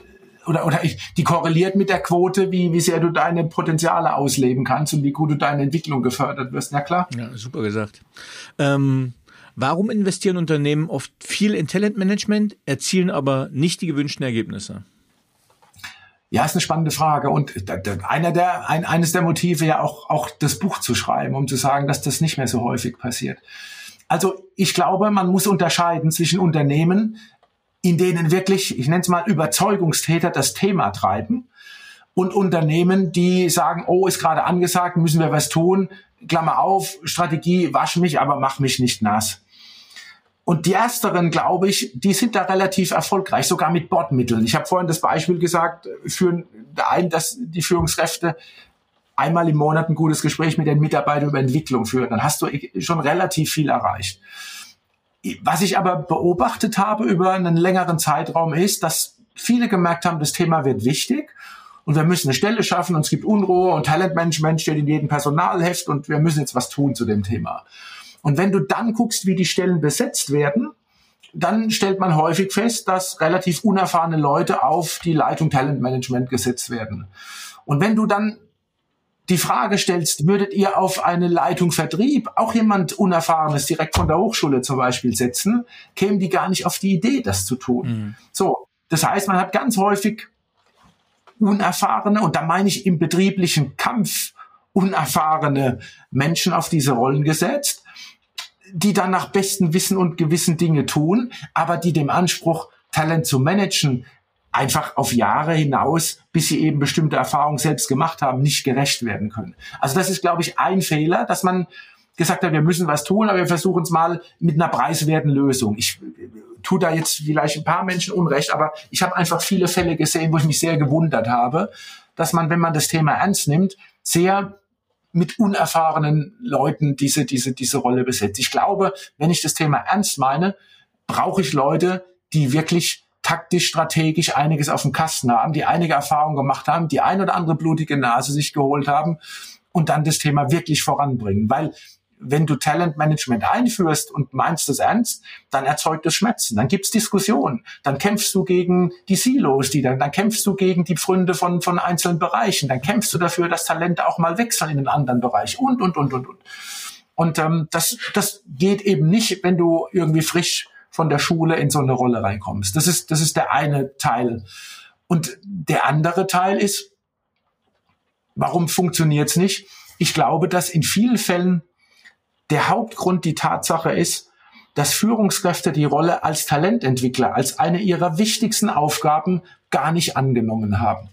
oder, oder ich, die korreliert mit der Quote, wie, wie sehr du deine Potenziale ausleben kannst und wie gut du deine Entwicklung gefördert wirst. Ja klar. Ja, super gesagt. Ähm, warum investieren Unternehmen oft viel in Talentmanagement, erzielen aber nicht die gewünschten Ergebnisse? Ja, ist eine spannende Frage. Und einer der, ein, eines der Motive ja auch, auch das Buch zu schreiben, um zu sagen, dass das nicht mehr so häufig passiert. Also ich glaube, man muss unterscheiden zwischen Unternehmen, in denen wirklich, ich nenne es mal Überzeugungstäter das Thema treiben und Unternehmen, die sagen, oh, ist gerade angesagt, müssen wir was tun, Klammer auf, Strategie, wasch mich, aber mach mich nicht nass. Und die ersteren, glaube ich, die sind da relativ erfolgreich, sogar mit Bordmitteln. Ich habe vorhin das Beispiel gesagt, führen ein, dass die Führungskräfte einmal im Monat ein gutes Gespräch mit den Mitarbeitern über Entwicklung führen. Dann hast du schon relativ viel erreicht. Was ich aber beobachtet habe über einen längeren Zeitraum ist, dass viele gemerkt haben, das Thema wird wichtig und wir müssen eine Stelle schaffen und es gibt Unruhe und Talentmanagement steht in jedem Personalheft und wir müssen jetzt was tun zu dem Thema. Und wenn du dann guckst, wie die Stellen besetzt werden, dann stellt man häufig fest, dass relativ unerfahrene Leute auf die Leitung Talentmanagement gesetzt werden. Und wenn du dann die Frage stellst, würdet ihr auf eine Leitung Vertrieb auch jemand Unerfahrenes direkt von der Hochschule zum Beispiel setzen, kämen die gar nicht auf die Idee, das zu tun. Mhm. So, das heißt, man hat ganz häufig unerfahrene, und da meine ich im betrieblichen Kampf unerfahrene Menschen auf diese Rollen gesetzt, die dann nach bestem Wissen und Gewissen Dinge tun, aber die dem Anspruch, Talent zu managen, einfach auf Jahre hinaus, bis sie eben bestimmte Erfahrungen selbst gemacht haben, nicht gerecht werden können. Also das ist, glaube ich, ein Fehler, dass man gesagt hat, wir müssen was tun, aber wir versuchen es mal mit einer preiswerten Lösung. Ich tue da jetzt vielleicht ein paar Menschen Unrecht, aber ich habe einfach viele Fälle gesehen, wo ich mich sehr gewundert habe, dass man, wenn man das Thema ernst nimmt, sehr mit unerfahrenen Leuten diese, diese, diese Rolle besetzt. Ich glaube, wenn ich das Thema ernst meine, brauche ich Leute, die wirklich taktisch, strategisch einiges auf dem Kasten haben, die einige Erfahrungen gemacht haben, die ein oder andere blutige Nase sich geholt haben und dann das Thema wirklich voranbringen. Weil wenn du Talentmanagement einführst und meinst es ernst, dann erzeugt es Schmerzen, dann gibt's Diskussionen, dann kämpfst du gegen die Silos, die dann, dann kämpfst du gegen die Pfründe von, von einzelnen Bereichen, dann kämpfst du dafür, dass Talente auch mal wechseln in einen anderen Bereich und, und, und, und, und. Und ähm, das, das geht eben nicht, wenn du irgendwie frisch von der Schule in so eine Rolle reinkommst. Das ist, das ist der eine Teil. Und der andere Teil ist, warum funktioniert's nicht? Ich glaube, dass in vielen Fällen der Hauptgrund die Tatsache ist, dass Führungskräfte die Rolle als Talententwickler, als eine ihrer wichtigsten Aufgaben gar nicht angenommen haben.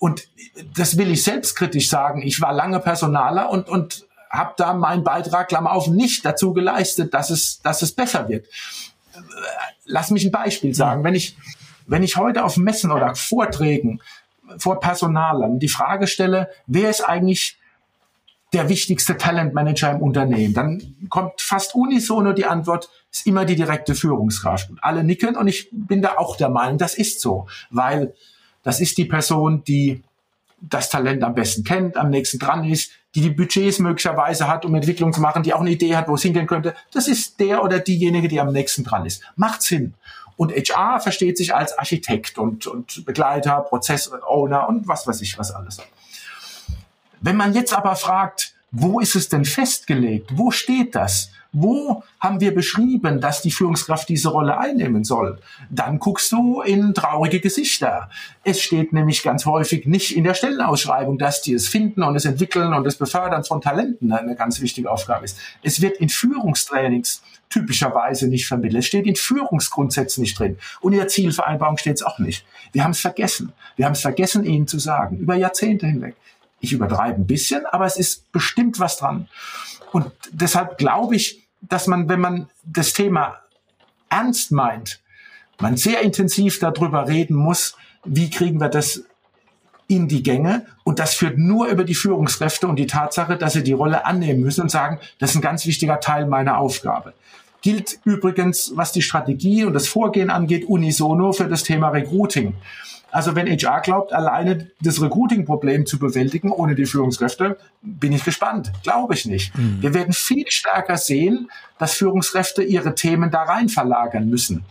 Und das will ich selbstkritisch sagen. Ich war lange Personaler und, und habe da meinen Beitrag, Klammer auf, nicht dazu geleistet, dass es, dass es besser wird. Lass mich ein Beispiel sagen. Wenn ich, wenn ich heute auf Messen oder Vorträgen vor Personalern die Frage stelle, wer ist eigentlich der wichtigste Talentmanager im Unternehmen? Dann kommt fast unisono die Antwort, ist immer die direkte Führungskraft. Und alle nicken und ich bin da auch der Meinung, das ist so, weil das ist die Person, die das Talent am besten kennt, am nächsten dran ist, die die Budgets möglicherweise hat, um Entwicklung zu machen, die auch eine Idee hat, wo es hingehen könnte. Das ist der oder diejenige, die am nächsten dran ist. Macht Sinn. Und HR versteht sich als Architekt und, und Begleiter, Prozessowner und was weiß ich was alles. Wenn man jetzt aber fragt, wo ist es denn festgelegt? Wo steht das? Wo haben wir beschrieben, dass die Führungskraft diese Rolle einnehmen soll? Dann guckst du in traurige Gesichter. Es steht nämlich ganz häufig nicht in der Stellenausschreibung, dass die es finden und es entwickeln und es befördern von Talenten eine ganz wichtige Aufgabe ist. Es wird in Führungstrainings typischerweise nicht vermittelt. Es steht in Führungsgrundsätzen nicht drin. Und in der Zielvereinbarung steht es auch nicht. Wir haben es vergessen. Wir haben es vergessen, Ihnen zu sagen, über Jahrzehnte hinweg. Ich übertreibe ein bisschen, aber es ist bestimmt was dran. Und deshalb glaube ich, dass man, wenn man das Thema ernst meint, man sehr intensiv darüber reden muss, wie kriegen wir das in die Gänge. Und das führt nur über die Führungskräfte und die Tatsache, dass sie die Rolle annehmen müssen und sagen, das ist ein ganz wichtiger Teil meiner Aufgabe. Gilt übrigens, was die Strategie und das Vorgehen angeht, unisono für das Thema Recruiting. Also wenn HR glaubt, alleine das Recruiting-Problem zu bewältigen ohne die Führungskräfte, bin ich gespannt. Glaube ich nicht. Mhm. Wir werden viel stärker sehen, dass Führungskräfte ihre Themen da rein verlagern müssen.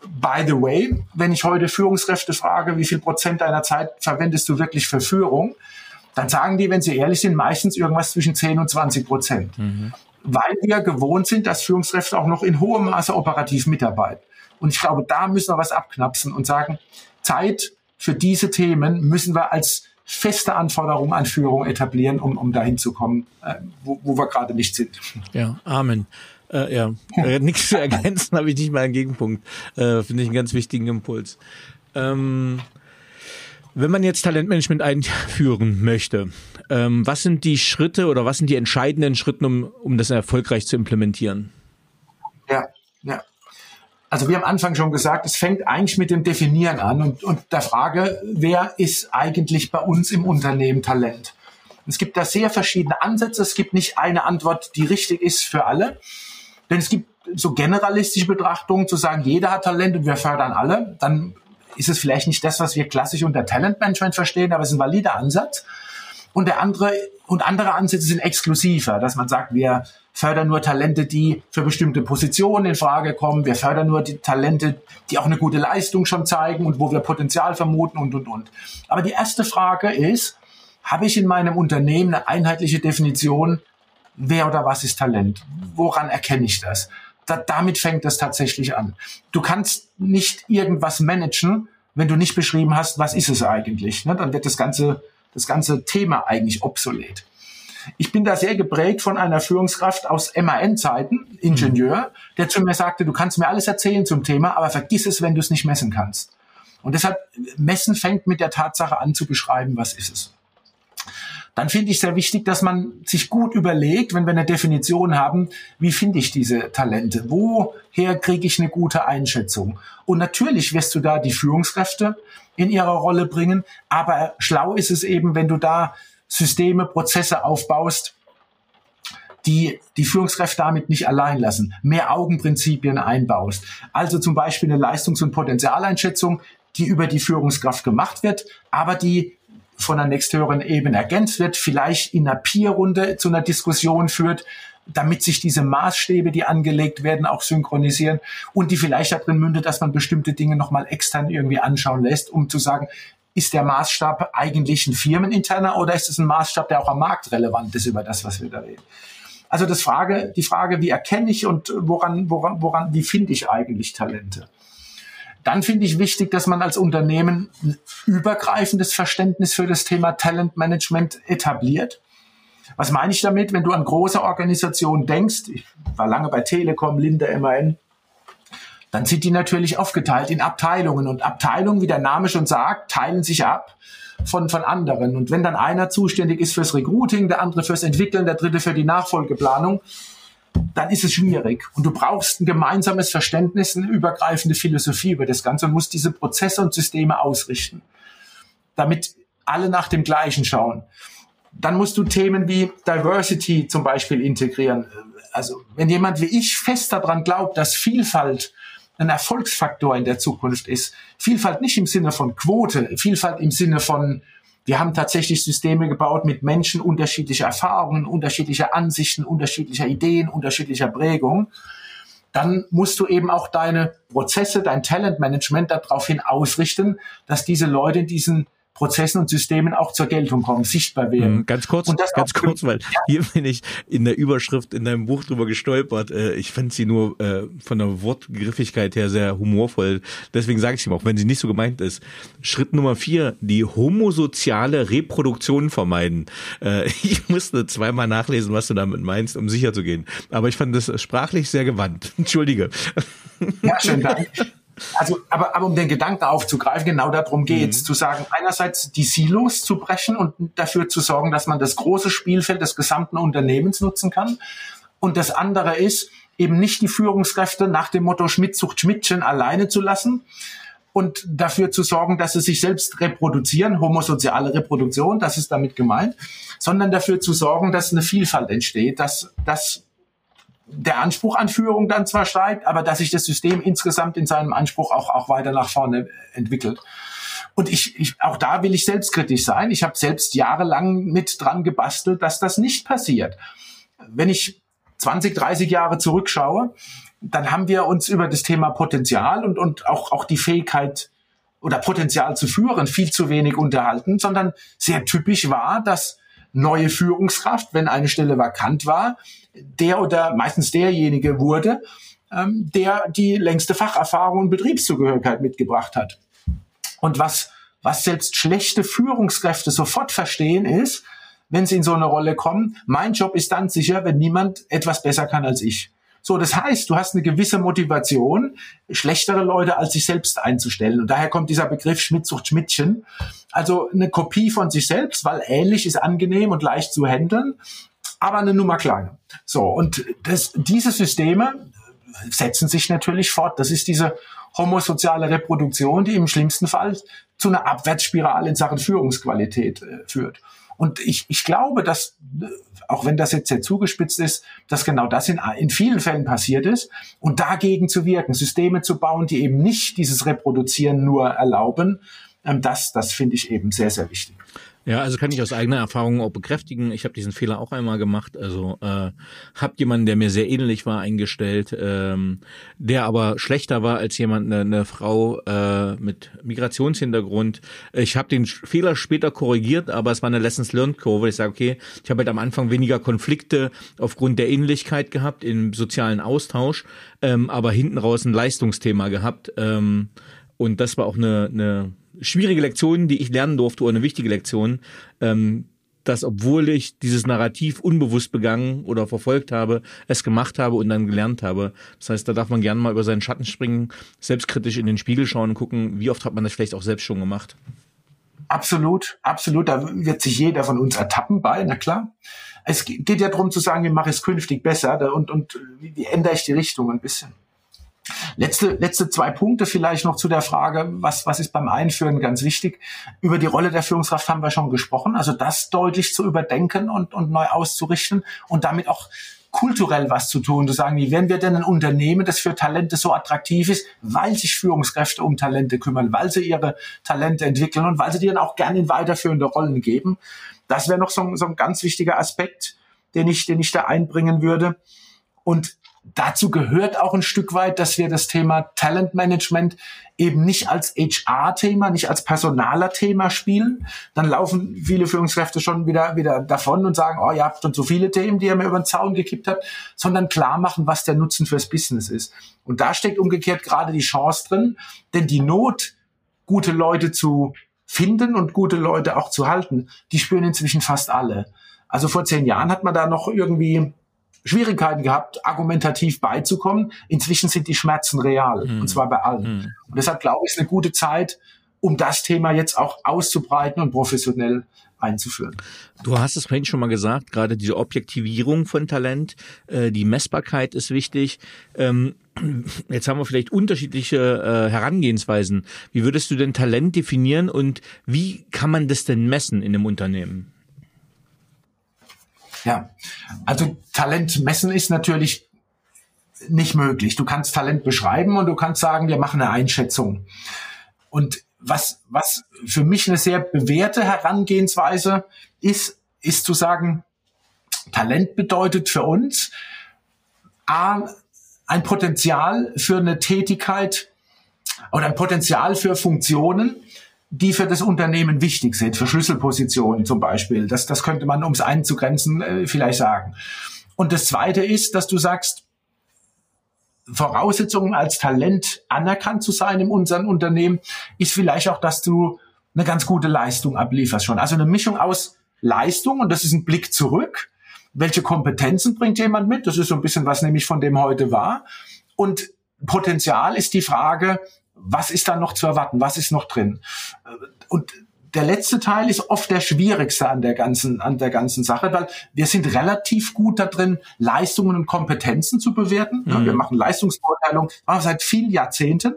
By the way, wenn ich heute Führungskräfte frage, wie viel Prozent deiner Zeit verwendest du wirklich für Führung, dann sagen die, wenn sie ehrlich sind, meistens irgendwas zwischen 10 und 20 Prozent. Mhm. Weil wir gewohnt sind, dass Führungskräfte auch noch in hohem Maße operativ mitarbeiten. Und ich glaube, da müssen wir was abknapsen und sagen, Zeit für diese Themen müssen wir als feste Anforderung an Führung etablieren, um, um dahin zu kommen, äh, wo, wo wir gerade nicht sind. Ja, Amen. Äh, ja, äh, nichts zu ergänzen, habe ich nicht mal einen Gegenpunkt. Äh, Finde ich einen ganz wichtigen Impuls. Ähm, wenn man jetzt Talentmanagement einführen möchte, ähm, was sind die Schritte oder was sind die entscheidenden Schritte, um, um das erfolgreich zu implementieren? Ja. Also wir haben am Anfang schon gesagt, es fängt eigentlich mit dem Definieren an und, und der Frage, wer ist eigentlich bei uns im Unternehmen Talent? Es gibt da sehr verschiedene Ansätze. Es gibt nicht eine Antwort, die richtig ist für alle. Denn es gibt so generalistische Betrachtungen zu sagen, jeder hat Talent und wir fördern alle. Dann ist es vielleicht nicht das, was wir klassisch unter Talentmanagement verstehen, aber es ist ein valider Ansatz. Und der andere und andere Ansätze sind exklusiver, dass man sagt, wir fördern nur Talente, die für bestimmte Positionen in Frage kommen. Wir fördern nur die Talente, die auch eine gute Leistung schon zeigen und wo wir Potenzial vermuten und, und, und. Aber die erste Frage ist, habe ich in meinem Unternehmen eine einheitliche Definition, wer oder was ist Talent? Woran erkenne ich das? Da, damit fängt das tatsächlich an. Du kannst nicht irgendwas managen, wenn du nicht beschrieben hast, was ist es eigentlich. Ne? Dann wird das ganze, das ganze Thema eigentlich obsolet. Ich bin da sehr geprägt von einer Führungskraft aus MAN-Zeiten, Ingenieur, der zu mir sagte, du kannst mir alles erzählen zum Thema, aber vergiss es, wenn du es nicht messen kannst. Und deshalb, Messen fängt mit der Tatsache an zu beschreiben, was ist es. Dann finde ich sehr wichtig, dass man sich gut überlegt, wenn wir eine Definition haben, wie finde ich diese Talente? Woher kriege ich eine gute Einschätzung? Und natürlich wirst du da die Führungskräfte in ihrer Rolle bringen, aber schlau ist es eben, wenn du da Systeme, Prozesse aufbaust, die die Führungskräfte damit nicht allein lassen, mehr Augenprinzipien einbaust. Also zum Beispiel eine Leistungs- und Potenzialeinschätzung, die über die Führungskraft gemacht wird, aber die von der nächsthöheren Ebene ergänzt wird, vielleicht in einer Peer-Runde zu einer Diskussion führt, damit sich diese Maßstäbe, die angelegt werden, auch synchronisieren und die vielleicht darin mündet, dass man bestimmte Dinge nochmal extern irgendwie anschauen lässt, um zu sagen, ist der Maßstab eigentlich ein firmeninterner oder ist es ein Maßstab, der auch am Markt relevant ist über das, was wir da reden? Also das Frage, die Frage, wie erkenne ich und woran, woran, woran, wie finde ich eigentlich Talente? Dann finde ich wichtig, dass man als Unternehmen ein übergreifendes Verständnis für das Thema Talentmanagement etabliert. Was meine ich damit? Wenn du an große Organisationen denkst, ich war lange bei Telekom, Linde, MAN, dann sind die natürlich aufgeteilt in Abteilungen. Und Abteilungen, wie der Name schon sagt, teilen sich ab von, von anderen. Und wenn dann einer zuständig ist fürs Recruiting, der andere fürs Entwickeln, der dritte für die Nachfolgeplanung, dann ist es schwierig. Und du brauchst ein gemeinsames Verständnis, eine übergreifende Philosophie über das Ganze und musst diese Prozesse und Systeme ausrichten, damit alle nach dem Gleichen schauen. Dann musst du Themen wie Diversity zum Beispiel integrieren. Also wenn jemand wie ich fest daran glaubt, dass Vielfalt ein Erfolgsfaktor in der Zukunft ist, Vielfalt nicht im Sinne von Quote, Vielfalt im Sinne von wir haben tatsächlich Systeme gebaut mit Menschen unterschiedlicher Erfahrungen, unterschiedlicher Ansichten, unterschiedlicher Ideen, unterschiedlicher Prägung. Dann musst du eben auch deine Prozesse, dein Talentmanagement daraufhin ausrichten, dass diese Leute in diesen Prozessen und Systemen auch zur Geltung kommen, sichtbar werden. Mhm, ganz kurz, ganz kurz, weil ja. hier bin ich in der Überschrift in deinem Buch drüber gestolpert. Äh, ich fand sie nur äh, von der Wortgriffigkeit her sehr humorvoll. Deswegen sage ich sie auch wenn sie nicht so gemeint ist. Schritt Nummer vier, die homosoziale Reproduktion vermeiden. Äh, ich musste zweimal nachlesen, was du damit meinst, um sicher zu gehen. Aber ich fand das sprachlich sehr gewandt. Entschuldige. Ja, schönen Dank. Also, aber, aber um den Gedanken aufzugreifen, genau darum geht's, mhm. zu sagen, einerseits die Silos zu brechen und dafür zu sorgen, dass man das große Spielfeld des gesamten Unternehmens nutzen kann. Und das andere ist, eben nicht die Führungskräfte nach dem Motto Schmidt sucht Schmidtchen alleine zu lassen und dafür zu sorgen, dass sie sich selbst reproduzieren, homosoziale Reproduktion, das ist damit gemeint, sondern dafür zu sorgen, dass eine Vielfalt entsteht, dass, dass der Anspruch an Führung dann zwar steigt, aber dass sich das System insgesamt in seinem Anspruch auch, auch weiter nach vorne entwickelt. Und ich, ich, auch da will ich selbstkritisch sein. Ich habe selbst jahrelang mit dran gebastelt, dass das nicht passiert. Wenn ich 20, 30 Jahre zurückschaue, dann haben wir uns über das Thema Potenzial und, und auch, auch die Fähigkeit oder Potenzial zu führen viel zu wenig unterhalten, sondern sehr typisch war, dass neue Führungskraft, wenn eine Stelle vakant war, der oder meistens derjenige wurde, ähm, der die längste Facherfahrung und Betriebszugehörigkeit mitgebracht hat. Und was, was selbst schlechte Führungskräfte sofort verstehen ist, wenn sie in so eine Rolle kommen, mein Job ist dann sicher, wenn niemand etwas besser kann als ich. So, das heißt, du hast eine gewisse Motivation, schlechtere Leute als sich selbst einzustellen. Und daher kommt dieser Begriff Schmidt sucht Schmidtchen. Also eine Kopie von sich selbst, weil ähnlich ist angenehm und leicht zu handeln, aber eine Nummer kleiner. So, und das, diese Systeme setzen sich natürlich fort. Das ist diese homosoziale Reproduktion, die im schlimmsten Fall zu einer Abwärtsspirale in Sachen Führungsqualität äh, führt. Und ich, ich glaube, dass, äh, auch wenn das jetzt sehr zugespitzt ist, dass genau das in, in vielen Fällen passiert ist und dagegen zu wirken, Systeme zu bauen, die eben nicht dieses Reproduzieren nur erlauben, ähm, das, das finde ich eben sehr, sehr wichtig. Ja, also kann ich aus eigener Erfahrung auch bekräftigen. Ich habe diesen Fehler auch einmal gemacht. Also äh, habe jemanden, der mir sehr ähnlich war, eingestellt, ähm, der aber schlechter war als jemand, eine, eine Frau äh, mit Migrationshintergrund. Ich habe den Fehler später korrigiert, aber es war eine Lessons Learned Kurve. Ich sage, okay, ich habe halt am Anfang weniger Konflikte aufgrund der Ähnlichkeit gehabt im sozialen Austausch, ähm, aber hinten raus ein Leistungsthema gehabt. Ähm, und das war auch eine, eine schwierige Lektion, die ich lernen durfte, oder eine wichtige Lektion, ähm, dass obwohl ich dieses Narrativ unbewusst begangen oder verfolgt habe, es gemacht habe und dann gelernt habe. Das heißt, da darf man gerne mal über seinen Schatten springen, selbstkritisch in den Spiegel schauen und gucken, wie oft hat man das vielleicht auch selbst schon gemacht. Absolut, absolut. Da wird sich jeder von uns ertappen bei, na klar. Es geht ja darum zu sagen, wie mache ich es künftig besser und, und wie, wie ändere ich die Richtung ein bisschen. Letzte, letzte zwei Punkte vielleicht noch zu der Frage, was, was ist beim Einführen ganz wichtig. Über die Rolle der Führungskraft haben wir schon gesprochen. Also das deutlich zu überdenken und, und neu auszurichten und damit auch kulturell was zu tun, zu sagen, wie werden wir denn ein Unternehmen, das für Talente so attraktiv ist, weil sich Führungskräfte um Talente kümmern, weil sie ihre Talente entwickeln und weil sie die dann auch gerne in weiterführende Rollen geben. Das wäre noch so, so ein ganz wichtiger Aspekt, den ich, den ich da einbringen würde. Und dazu gehört auch ein Stück weit, dass wir das Thema Talentmanagement eben nicht als HR-Thema, nicht als personaler Thema spielen. Dann laufen viele Führungskräfte schon wieder, wieder davon und sagen, oh, ihr habt schon so viele Themen, die ihr mir über den Zaun gekippt habt, sondern klar machen, was der Nutzen fürs Business ist. Und da steckt umgekehrt gerade die Chance drin, denn die Not, gute Leute zu finden und gute Leute auch zu halten, die spüren inzwischen fast alle. Also vor zehn Jahren hat man da noch irgendwie Schwierigkeiten gehabt, argumentativ beizukommen. Inzwischen sind die Schmerzen real, mhm. und zwar bei allen. Mhm. Und deshalb glaube ich, ist eine gute Zeit, um das Thema jetzt auch auszubreiten und professionell einzuführen. Du hast es vorhin schon mal gesagt, gerade diese Objektivierung von Talent, äh, die Messbarkeit ist wichtig. Ähm, jetzt haben wir vielleicht unterschiedliche äh, Herangehensweisen. Wie würdest du denn Talent definieren und wie kann man das denn messen in einem Unternehmen? Ja, also Talent messen ist natürlich nicht möglich. Du kannst Talent beschreiben und du kannst sagen, wir machen eine Einschätzung. Und was, was für mich eine sehr bewährte Herangehensweise ist, ist zu sagen, Talent bedeutet für uns A, ein Potenzial für eine Tätigkeit oder ein Potenzial für Funktionen, die für das Unternehmen wichtig sind, für Schlüsselpositionen zum Beispiel. Das, das könnte man, um es einzugrenzen, äh, vielleicht sagen. Und das Zweite ist, dass du sagst, Voraussetzungen als Talent anerkannt zu sein in unserem Unternehmen, ist vielleicht auch, dass du eine ganz gute Leistung ablieferst schon. Also eine Mischung aus Leistung, und das ist ein Blick zurück. Welche Kompetenzen bringt jemand mit? Das ist so ein bisschen was nämlich von dem heute war. Und Potenzial ist die Frage, was ist da noch zu erwarten? Was ist noch drin? Und der letzte Teil ist oft der schwierigste an der ganzen, an der ganzen Sache, weil wir sind relativ gut da drin, Leistungen und Kompetenzen zu bewerten. Mhm. Wir machen Leistungsbeurteilung seit vielen Jahrzehnten.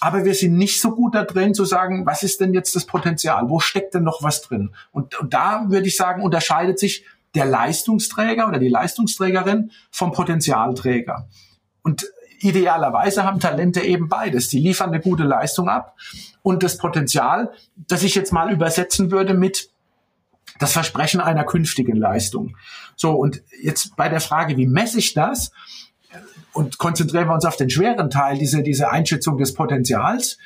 Aber wir sind nicht so gut da drin zu sagen, was ist denn jetzt das Potenzial? Wo steckt denn noch was drin? Und, und da würde ich sagen, unterscheidet sich der Leistungsträger oder die Leistungsträgerin vom Potenzialträger. Und idealerweise haben Talente eben beides. Die liefern eine gute Leistung ab und das Potenzial, das ich jetzt mal übersetzen würde mit das Versprechen einer künftigen Leistung. So, und jetzt bei der Frage, wie messe ich das? Und konzentrieren wir uns auf den schweren Teil, diese, diese Einschätzung des Potenzials.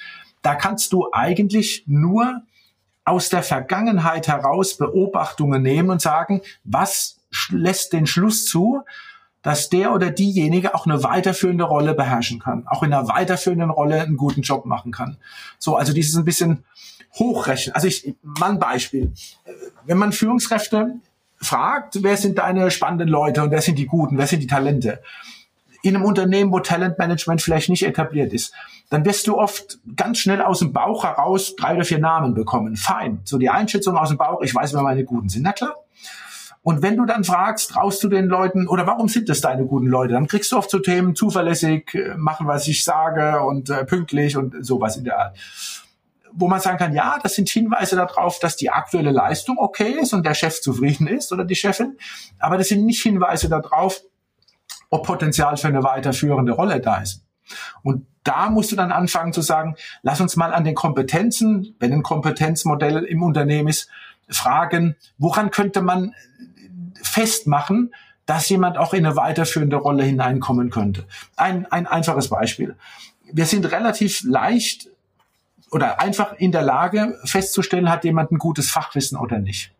Da kannst du eigentlich nur aus der Vergangenheit heraus Beobachtungen nehmen und sagen, was lässt den Schluss zu, dass der oder diejenige auch eine weiterführende Rolle beherrschen kann, auch in einer weiterführenden Rolle einen guten Job machen kann. So, also dieses ein bisschen hochrechnen. Also ich, mal ein Beispiel. Wenn man Führungskräfte fragt, wer sind deine spannenden Leute und wer sind die Guten, wer sind die Talente? In einem Unternehmen, wo Talentmanagement vielleicht nicht etabliert ist, dann wirst du oft ganz schnell aus dem Bauch heraus drei oder vier Namen bekommen. Fein. So die Einschätzung aus dem Bauch, ich weiß, wer meine Guten sind. Na klar. Und wenn du dann fragst, traust du den Leuten oder warum sind das deine guten Leute, dann kriegst du oft so Themen zuverlässig, äh, machen, was ich sage und äh, pünktlich und sowas in der Art. Wo man sagen kann, ja, das sind Hinweise darauf, dass die aktuelle Leistung okay ist und der Chef zufrieden ist oder die Chefin, aber das sind nicht Hinweise darauf, ob Potenzial für eine weiterführende Rolle da ist. Und da musst du dann anfangen zu sagen, lass uns mal an den Kompetenzen, wenn ein Kompetenzmodell im Unternehmen ist, fragen, woran könnte man festmachen, dass jemand auch in eine weiterführende Rolle hineinkommen könnte. Ein, ein einfaches Beispiel. Wir sind relativ leicht oder einfach in der Lage festzustellen, hat jemand ein gutes Fachwissen oder nicht.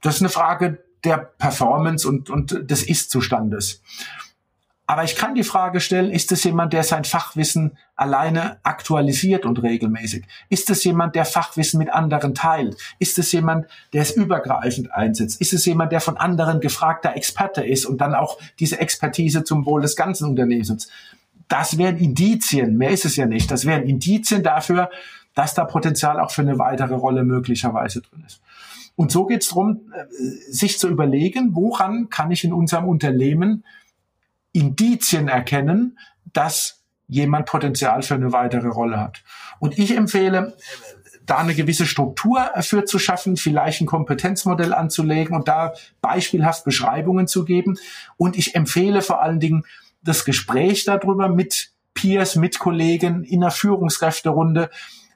Das ist eine Frage der Performance und, und des Ist-Zustandes. Aber ich kann die Frage stellen, ist es jemand, der sein Fachwissen alleine aktualisiert und regelmäßig? Ist es jemand, der Fachwissen mit anderen teilt? Ist es jemand, der es übergreifend einsetzt? Ist es jemand, der von anderen gefragter Experte ist und dann auch diese Expertise zum Wohl des ganzen Unternehmens? Das wären Indizien, mehr ist es ja nicht. Das wären Indizien dafür, dass da Potenzial auch für eine weitere Rolle möglicherweise drin ist. Und so geht es darum, äh, sich zu überlegen, woran kann ich in unserem Unternehmen Indizien erkennen, dass jemand Potenzial für eine weitere Rolle hat. Und ich empfehle, da eine gewisse Struktur für zu schaffen, vielleicht ein Kompetenzmodell anzulegen und da beispielhaft Beschreibungen zu geben. Und ich empfehle vor allen Dingen das Gespräch darüber mit Peers, mit Kollegen in der Führungskräfterunde,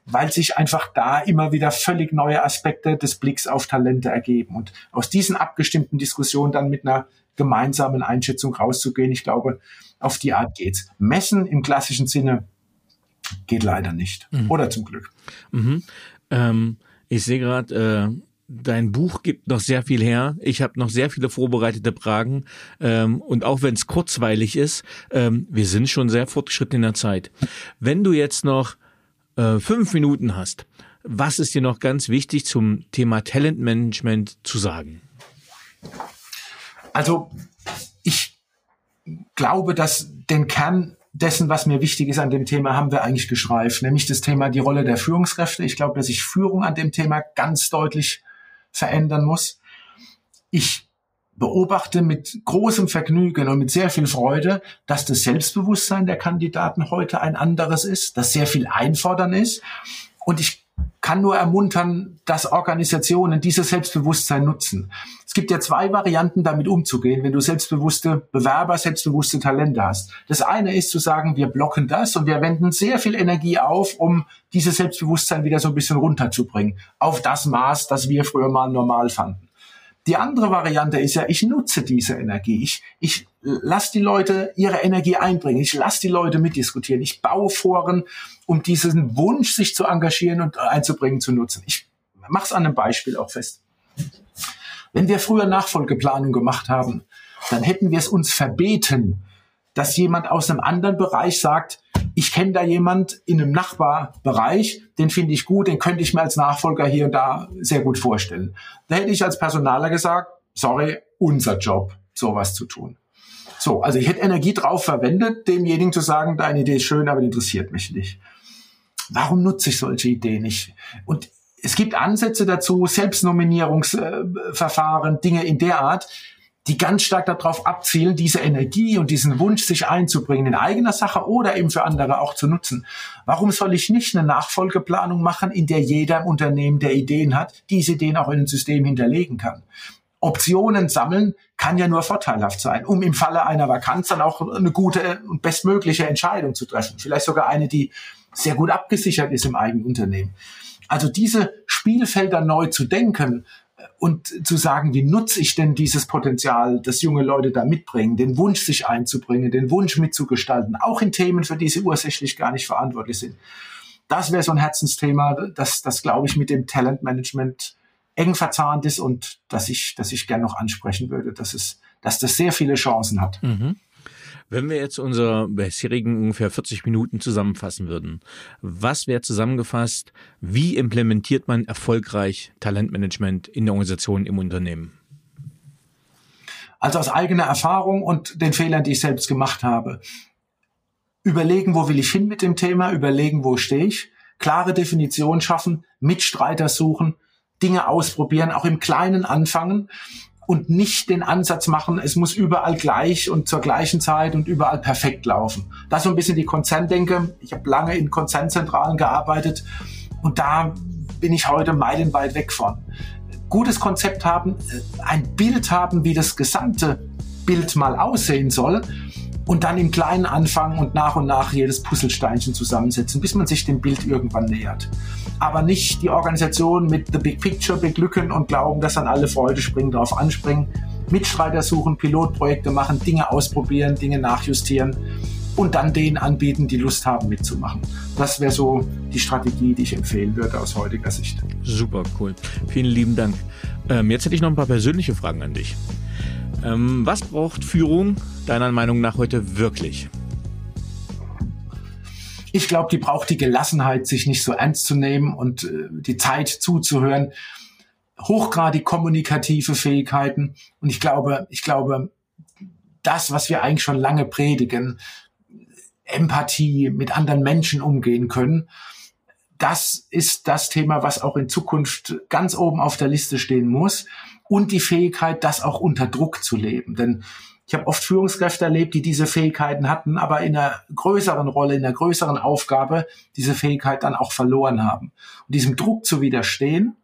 weil sich einfach da immer wieder völlig neue Aspekte des Blicks auf Talente ergeben. Und aus diesen abgestimmten Diskussionen dann mit einer gemeinsamen Einschätzung rauszugehen. Ich glaube, auf die Art geht's. Messen im klassischen Sinne geht leider nicht. Mhm. Oder zum Glück. Mhm. Ähm, ich sehe gerade, äh, dein Buch gibt noch sehr viel her. Ich habe noch sehr viele vorbereitete Fragen. Ähm, und auch wenn es kurzweilig ist, ähm, wir sind schon sehr fortgeschritten in der Zeit. Wenn du jetzt noch äh, fünf Minuten hast, was ist dir noch ganz wichtig zum Thema Talentmanagement zu sagen? Also ich glaube, dass den Kern dessen, was mir wichtig ist an dem Thema, haben wir eigentlich geschreift, nämlich das Thema die Rolle der Führungskräfte. Ich glaube, dass sich Führung an dem Thema ganz deutlich verändern muss. Ich beobachte mit großem Vergnügen und mit sehr viel Freude, dass das Selbstbewusstsein der Kandidaten heute ein anderes ist, dass sehr viel einfordern ist. Und ich kann nur ermuntern, dass Organisationen dieses Selbstbewusstsein nutzen. Es gibt ja zwei Varianten, damit umzugehen, wenn du selbstbewusste Bewerber, selbstbewusste Talente hast. Das eine ist zu sagen, wir blocken das und wir wenden sehr viel Energie auf, um dieses Selbstbewusstsein wieder so ein bisschen runterzubringen. Auf das Maß, das wir früher mal normal fanden. Die andere Variante ist ja, ich nutze diese Energie. Ich, ich lasse die Leute ihre Energie einbringen. Ich lasse die Leute mitdiskutieren. Ich baue Foren, um diesen Wunsch, sich zu engagieren und einzubringen, zu nutzen. Ich mache es an einem Beispiel auch fest. Wenn wir früher Nachfolgeplanung gemacht haben, dann hätten wir es uns verbeten, dass jemand aus einem anderen Bereich sagt, ich kenne da jemand in einem Nachbarbereich, den finde ich gut, den könnte ich mir als Nachfolger hier und da sehr gut vorstellen. Da hätte ich als Personaler gesagt, sorry, unser Job, sowas zu tun. So, also ich hätte Energie drauf verwendet, demjenigen zu sagen, deine Idee ist schön, aber die interessiert mich nicht. Warum nutze ich solche Ideen nicht? Und es gibt Ansätze dazu, Selbstnominierungsverfahren, Dinge in der Art, die ganz stark darauf abzielen, diese Energie und diesen Wunsch, sich einzubringen in eigener Sache oder eben für andere auch zu nutzen. Warum soll ich nicht eine Nachfolgeplanung machen, in der jeder im Unternehmen, der Ideen hat, diese Ideen auch in ein System hinterlegen kann? Optionen sammeln kann ja nur vorteilhaft sein, um im Falle einer Vakanz dann auch eine gute und bestmögliche Entscheidung zu treffen. Vielleicht sogar eine, die sehr gut abgesichert ist im eigenen Unternehmen. Also diese Spielfelder neu zu denken, und zu sagen, wie nutze ich denn dieses Potenzial, das junge Leute da mitbringen, den Wunsch, sich einzubringen, den Wunsch mitzugestalten, auch in Themen, für die sie ursächlich gar nicht verantwortlich sind. Das wäre so ein Herzensthema, das, das glaube ich, mit dem Talentmanagement eng verzahnt ist und das ich, das ich gerne noch ansprechen würde, dass es, dass das sehr viele Chancen hat. Mhm. Wenn wir jetzt unsere bisherigen ungefähr 40 Minuten zusammenfassen würden, was wäre zusammengefasst, wie implementiert man erfolgreich Talentmanagement in der Organisation im Unternehmen? Also aus eigener Erfahrung und den Fehlern, die ich selbst gemacht habe. Überlegen, wo will ich hin mit dem Thema, überlegen, wo stehe ich, klare Definition schaffen, Mitstreiter suchen, Dinge ausprobieren, auch im Kleinen anfangen und nicht den Ansatz machen, es muss überall gleich und zur gleichen Zeit und überall perfekt laufen. Das ist so ein bisschen die Konzerndenke. Ich habe lange in Konzernzentralen gearbeitet und da bin ich heute meilenweit weg von. Gutes Konzept haben, äh, ein Bild haben, wie das gesamte Bild mal aussehen soll und dann im Kleinen anfangen und nach und nach jedes Puzzlesteinchen zusammensetzen, bis man sich dem Bild irgendwann nähert. Aber nicht die Organisation mit The Big Picture beglücken und glauben, dass dann alle Freude springen, darauf anspringen. Mitstreiter suchen, Pilotprojekte machen, Dinge ausprobieren, Dinge nachjustieren und dann denen anbieten, die Lust haben mitzumachen. Das wäre so die Strategie, die ich empfehlen würde aus heutiger Sicht. Super, cool. Vielen lieben Dank. Ähm, jetzt hätte ich noch ein paar persönliche Fragen an dich. Ähm, was braucht Führung deiner Meinung nach heute wirklich? Ich glaube, die braucht die Gelassenheit, sich nicht so ernst zu nehmen und äh, die Zeit zuzuhören. Hochgradig kommunikative Fähigkeiten. Und ich glaube, ich glaube, das, was wir eigentlich schon lange predigen, Empathie, mit anderen Menschen umgehen können, das ist das Thema, was auch in Zukunft ganz oben auf der Liste stehen muss und die Fähigkeit, das auch unter Druck zu leben. Denn ich habe oft Führungskräfte erlebt, die diese Fähigkeiten hatten, aber in einer größeren Rolle, in einer größeren Aufgabe diese Fähigkeit dann auch verloren haben. Und diesem Druck zu widerstehen,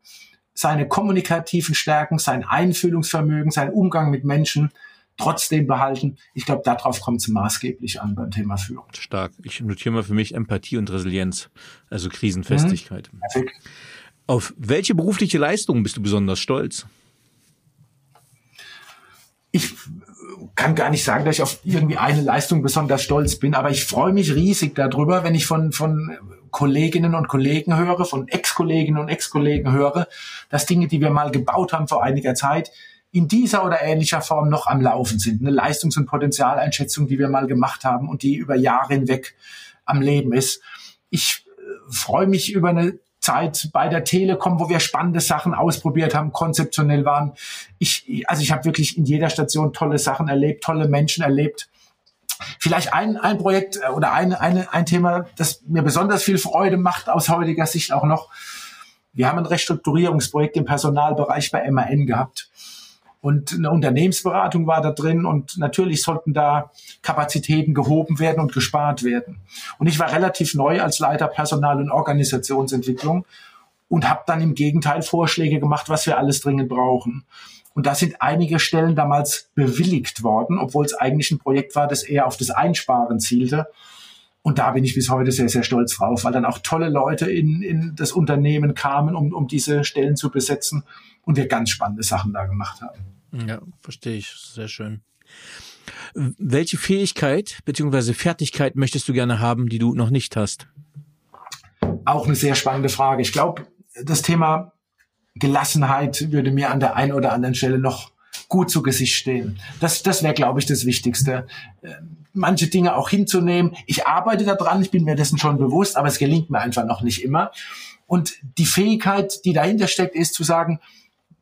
seine kommunikativen Stärken, sein Einfühlungsvermögen, sein Umgang mit Menschen trotzdem behalten. Ich glaube, darauf kommt es maßgeblich an beim Thema Führung. Stark. Ich notiere mal für mich Empathie und Resilienz, also Krisenfestigkeit. Mhm. Perfekt. Auf welche berufliche Leistung bist du besonders stolz? ich kann gar nicht sagen, dass ich auf irgendwie eine Leistung besonders stolz bin, aber ich freue mich riesig darüber, wenn ich von, von Kolleginnen und Kollegen höre, von Ex-Kolleginnen und Ex-Kollegen höre, dass Dinge, die wir mal gebaut haben vor einiger Zeit, in dieser oder ähnlicher Form noch am Laufen sind. Eine Leistungs- und Potenzialeinschätzung, die wir mal gemacht haben und die über Jahre hinweg am Leben ist. Ich äh, freue mich über eine Zeit bei der Telekom, wo wir spannende Sachen ausprobiert haben, konzeptionell waren. Ich, also ich habe wirklich in jeder Station tolle Sachen erlebt, tolle Menschen erlebt. Vielleicht ein, ein Projekt äh, oder ein, eine, ein Thema, das mir besonders viel Freude macht aus heutiger Sicht auch noch. Wir haben ein Restrukturierungsprojekt im Personalbereich bei MAN gehabt. Und eine Unternehmensberatung war da drin und natürlich sollten da Kapazitäten gehoben werden und gespart werden. Und ich war relativ neu als Leiter Personal- und Organisationsentwicklung. und habe dann im Gegenteil Vorschläge gemacht, was wir alles dringend brauchen. Und da sind einige Stellen damals bewilligt worden, obwohl es eigentlich ein Projekt war, das eher auf das Einsparen zielte. Und da bin ich bis heute sehr, sehr stolz drauf, weil dann auch tolle Leute in, in das Unternehmen kamen, um, um diese Stellen zu besetzen und wir ganz spannende Sachen da gemacht haben. Ja, verstehe ich. Sehr schön. Welche Fähigkeit bzw. Fertigkeit möchtest du gerne haben, die du noch nicht hast? Auch eine sehr spannende Frage. Ich glaube, das Thema Gelassenheit würde mir an der einen oder anderen Stelle noch gut zu Gesicht stehen. Das, das wäre, glaube ich, das Wichtigste. Ähm, manche Dinge auch hinzunehmen. Ich arbeite daran, ich bin mir dessen schon bewusst, aber es gelingt mir einfach noch nicht immer. Und die Fähigkeit, die dahinter steckt, ist zu sagen,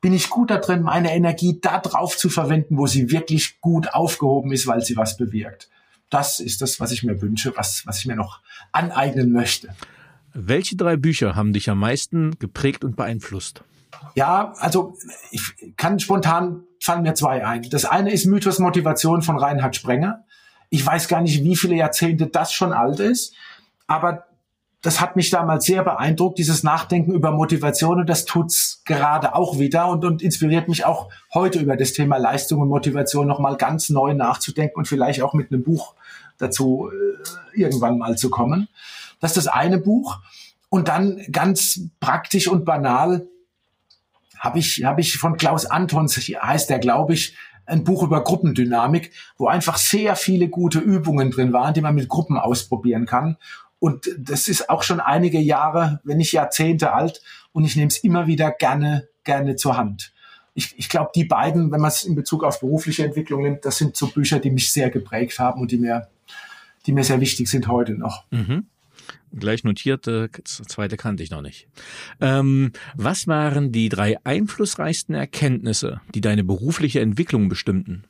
bin ich gut da drin, meine Energie da drauf zu verwenden, wo sie wirklich gut aufgehoben ist, weil sie was bewirkt. Das ist das, was ich mir wünsche, was, was ich mir noch aneignen möchte. Welche drei Bücher haben dich am meisten geprägt und beeinflusst? Ja, also ich kann spontan fallen mir zwei ein. Das eine ist Mythos Motivation von Reinhard Sprenger. Ich weiß gar nicht, wie viele Jahrzehnte das schon alt ist, aber das hat mich damals sehr beeindruckt, dieses Nachdenken über Motivation und das tut's gerade auch wieder und, und inspiriert mich auch heute über das Thema Leistung und Motivation nochmal ganz neu nachzudenken und vielleicht auch mit einem Buch dazu äh, irgendwann mal zu kommen. Das ist das eine Buch. Und dann ganz praktisch und banal habe ich, hab ich von Klaus Antons, heißt der, glaube ich, ein Buch über Gruppendynamik, wo einfach sehr viele gute Übungen drin waren, die man mit Gruppen ausprobieren kann. Und das ist auch schon einige Jahre, wenn nicht Jahrzehnte alt. Und ich nehme es immer wieder gerne, gerne zur Hand. Ich, ich glaube, die beiden, wenn man es in Bezug auf berufliche Entwicklung nimmt, das sind so Bücher, die mich sehr geprägt haben und die mir, die mir sehr wichtig sind heute noch. Mhm gleich notiert, äh, zweite kannte ich noch nicht. Ähm, was waren die drei einflussreichsten Erkenntnisse, die deine berufliche Entwicklung bestimmten?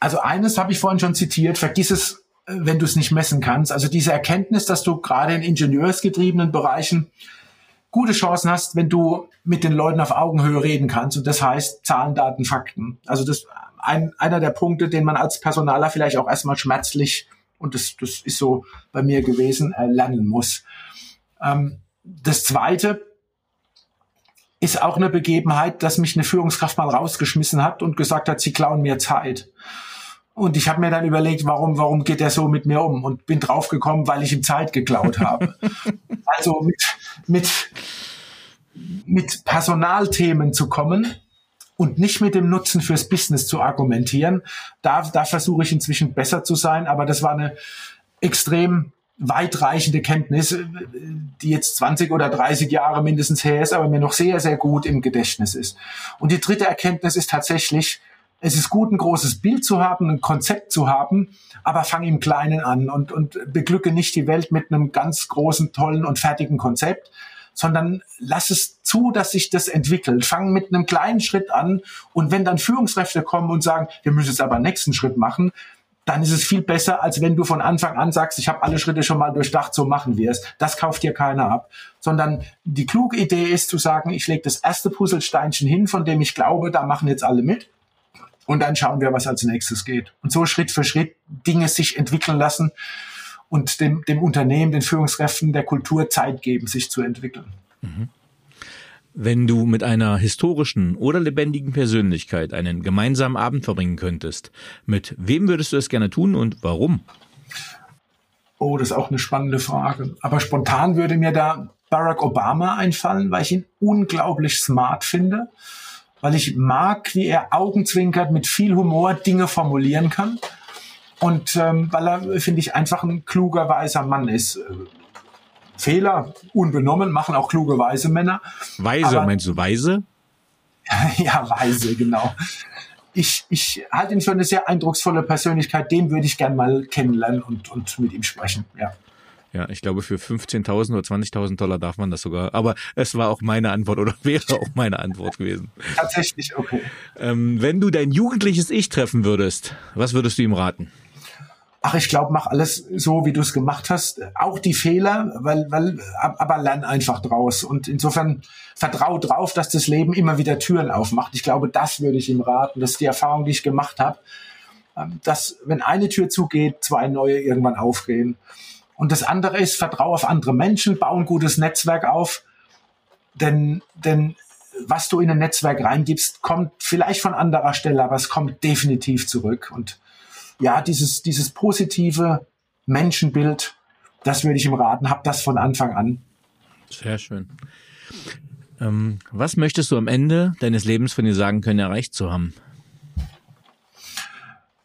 Also eines habe ich vorhin schon zitiert, vergiss es, wenn du es nicht messen kannst. Also diese Erkenntnis, dass du gerade in ingenieursgetriebenen Bereichen gute Chancen hast, wenn du mit den Leuten auf Augenhöhe reden kannst. Und das heißt Zahlen, Daten, Fakten. Also das ein, einer der Punkte, den man als Personaler vielleicht auch erstmal schmerzlich und das, das ist so bei mir gewesen, äh, lernen muss. Ähm, das Zweite ist auch eine Begebenheit, dass mich eine Führungskraft mal rausgeschmissen hat und gesagt hat, sie klauen mir Zeit. Und ich habe mir dann überlegt, warum, warum geht er so mit mir um? Und bin draufgekommen, weil ich ihm Zeit geklaut habe. also mit, mit, mit Personalthemen zu kommen, und nicht mit dem Nutzen fürs Business zu argumentieren. Da, da versuche ich inzwischen besser zu sein, aber das war eine extrem weitreichende Kenntnis, die jetzt 20 oder 30 Jahre mindestens her ist, aber mir noch sehr, sehr gut im Gedächtnis ist. Und die dritte Erkenntnis ist tatsächlich, es ist gut, ein großes Bild zu haben, ein Konzept zu haben, aber fang im Kleinen an und, und beglücke nicht die Welt mit einem ganz großen, tollen und fertigen Konzept, sondern lass es zu, dass sich das entwickelt. Fang mit einem kleinen Schritt an und wenn dann Führungskräfte kommen und sagen, wir müssen jetzt aber nächsten Schritt machen, dann ist es viel besser, als wenn du von Anfang an sagst, ich habe alle Schritte schon mal durchdacht, so machen wir es. Das kauft dir keiner ab. Sondern die kluge Idee ist zu sagen, ich lege das erste Puzzlesteinchen hin, von dem ich glaube, da machen jetzt alle mit. Und dann schauen wir, was als nächstes geht. Und so Schritt für Schritt Dinge sich entwickeln lassen und dem, dem Unternehmen, den Führungskräften, der Kultur Zeit geben, sich zu entwickeln. Mhm. Wenn du mit einer historischen oder lebendigen Persönlichkeit einen gemeinsamen Abend verbringen könntest, mit wem würdest du es gerne tun und warum? Oh, das ist auch eine spannende Frage. Aber spontan würde mir da Barack Obama einfallen, weil ich ihn unglaublich smart finde, weil ich mag, wie er augenzwinkert mit viel Humor Dinge formulieren kann und ähm, weil er, finde ich, einfach ein kluger, weiser Mann ist. Fehler, unbenommen, machen auch kluge, weise Männer. Weise, Aber, meinst du weise? ja, weise, genau. Ich, ich halte ihn für eine sehr eindrucksvolle Persönlichkeit. Den würde ich gern mal kennenlernen und, und mit ihm sprechen, ja. Ja, ich glaube, für 15.000 oder 20.000 Dollar darf man das sogar. Aber es war auch meine Antwort oder wäre auch meine Antwort gewesen. Tatsächlich, okay. Ähm, wenn du dein jugendliches Ich treffen würdest, was würdest du ihm raten? ach, ich glaube, mach alles so, wie du es gemacht hast. Auch die Fehler, weil, weil, aber lern einfach draus. Und insofern vertrau drauf, dass das Leben immer wieder Türen aufmacht. Ich glaube, das würde ich ihm raten. Das ist die Erfahrung, die ich gemacht habe. Ähm, dass, wenn eine Tür zugeht, zwei neue irgendwann aufgehen. Und das andere ist, vertraue auf andere Menschen, baue ein gutes Netzwerk auf. Denn, denn was du in ein Netzwerk reingibst, kommt vielleicht von anderer Stelle, aber es kommt definitiv zurück. Und ja, dieses, dieses positive Menschenbild, das würde ich ihm raten, hab das von Anfang an. Sehr schön. Ähm, was möchtest du am Ende deines Lebens von dir sagen können, erreicht zu haben?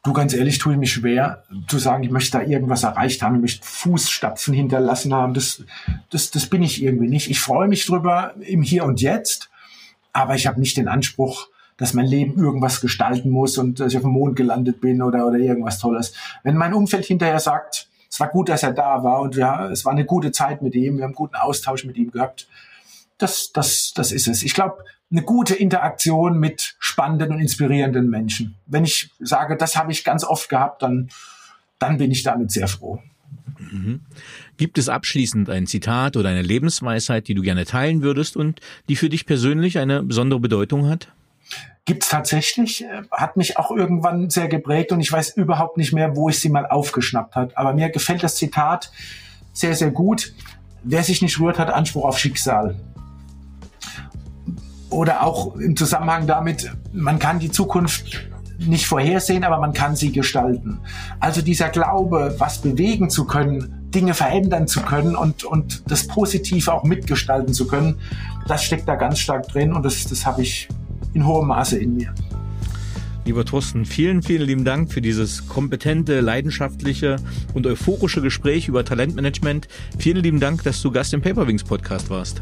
Du, ganz ehrlich, tue ich mich schwer zu sagen, ich möchte da irgendwas erreicht haben, ich möchte Fußstapfen hinterlassen haben. Das, das, das bin ich irgendwie nicht. Ich freue mich drüber im Hier und Jetzt, aber ich habe nicht den Anspruch, dass mein Leben irgendwas gestalten muss und dass ich auf dem Mond gelandet bin oder, oder irgendwas Tolles. Wenn mein Umfeld hinterher sagt, es war gut, dass er da war und ja, es war eine gute Zeit mit ihm, wir haben einen guten Austausch mit ihm gehabt, das, das, das ist es. Ich glaube, eine gute Interaktion mit spannenden und inspirierenden Menschen. Wenn ich sage, das habe ich ganz oft gehabt, dann, dann bin ich damit sehr froh. Mhm. Gibt es abschließend ein Zitat oder eine Lebensweisheit, die du gerne teilen würdest und die für dich persönlich eine besondere Bedeutung hat? Gibt es tatsächlich, äh, hat mich auch irgendwann sehr geprägt und ich weiß überhaupt nicht mehr, wo ich sie mal aufgeschnappt hat. Aber mir gefällt das Zitat sehr, sehr gut. Wer sich nicht rührt, hat Anspruch auf Schicksal oder auch im Zusammenhang damit, man kann die Zukunft nicht vorhersehen, aber man kann sie gestalten. Also dieser Glaube, was bewegen zu können, Dinge verändern zu können und, und das Positive auch mitgestalten zu können, das steckt da ganz stark drin und das, das habe ich in hohem Maße in mir. Lieber Thorsten, vielen, vielen lieben Dank für dieses kompetente, leidenschaftliche und euphorische Gespräch über Talentmanagement. Vielen lieben Dank, dass du Gast im Paperwings Podcast warst.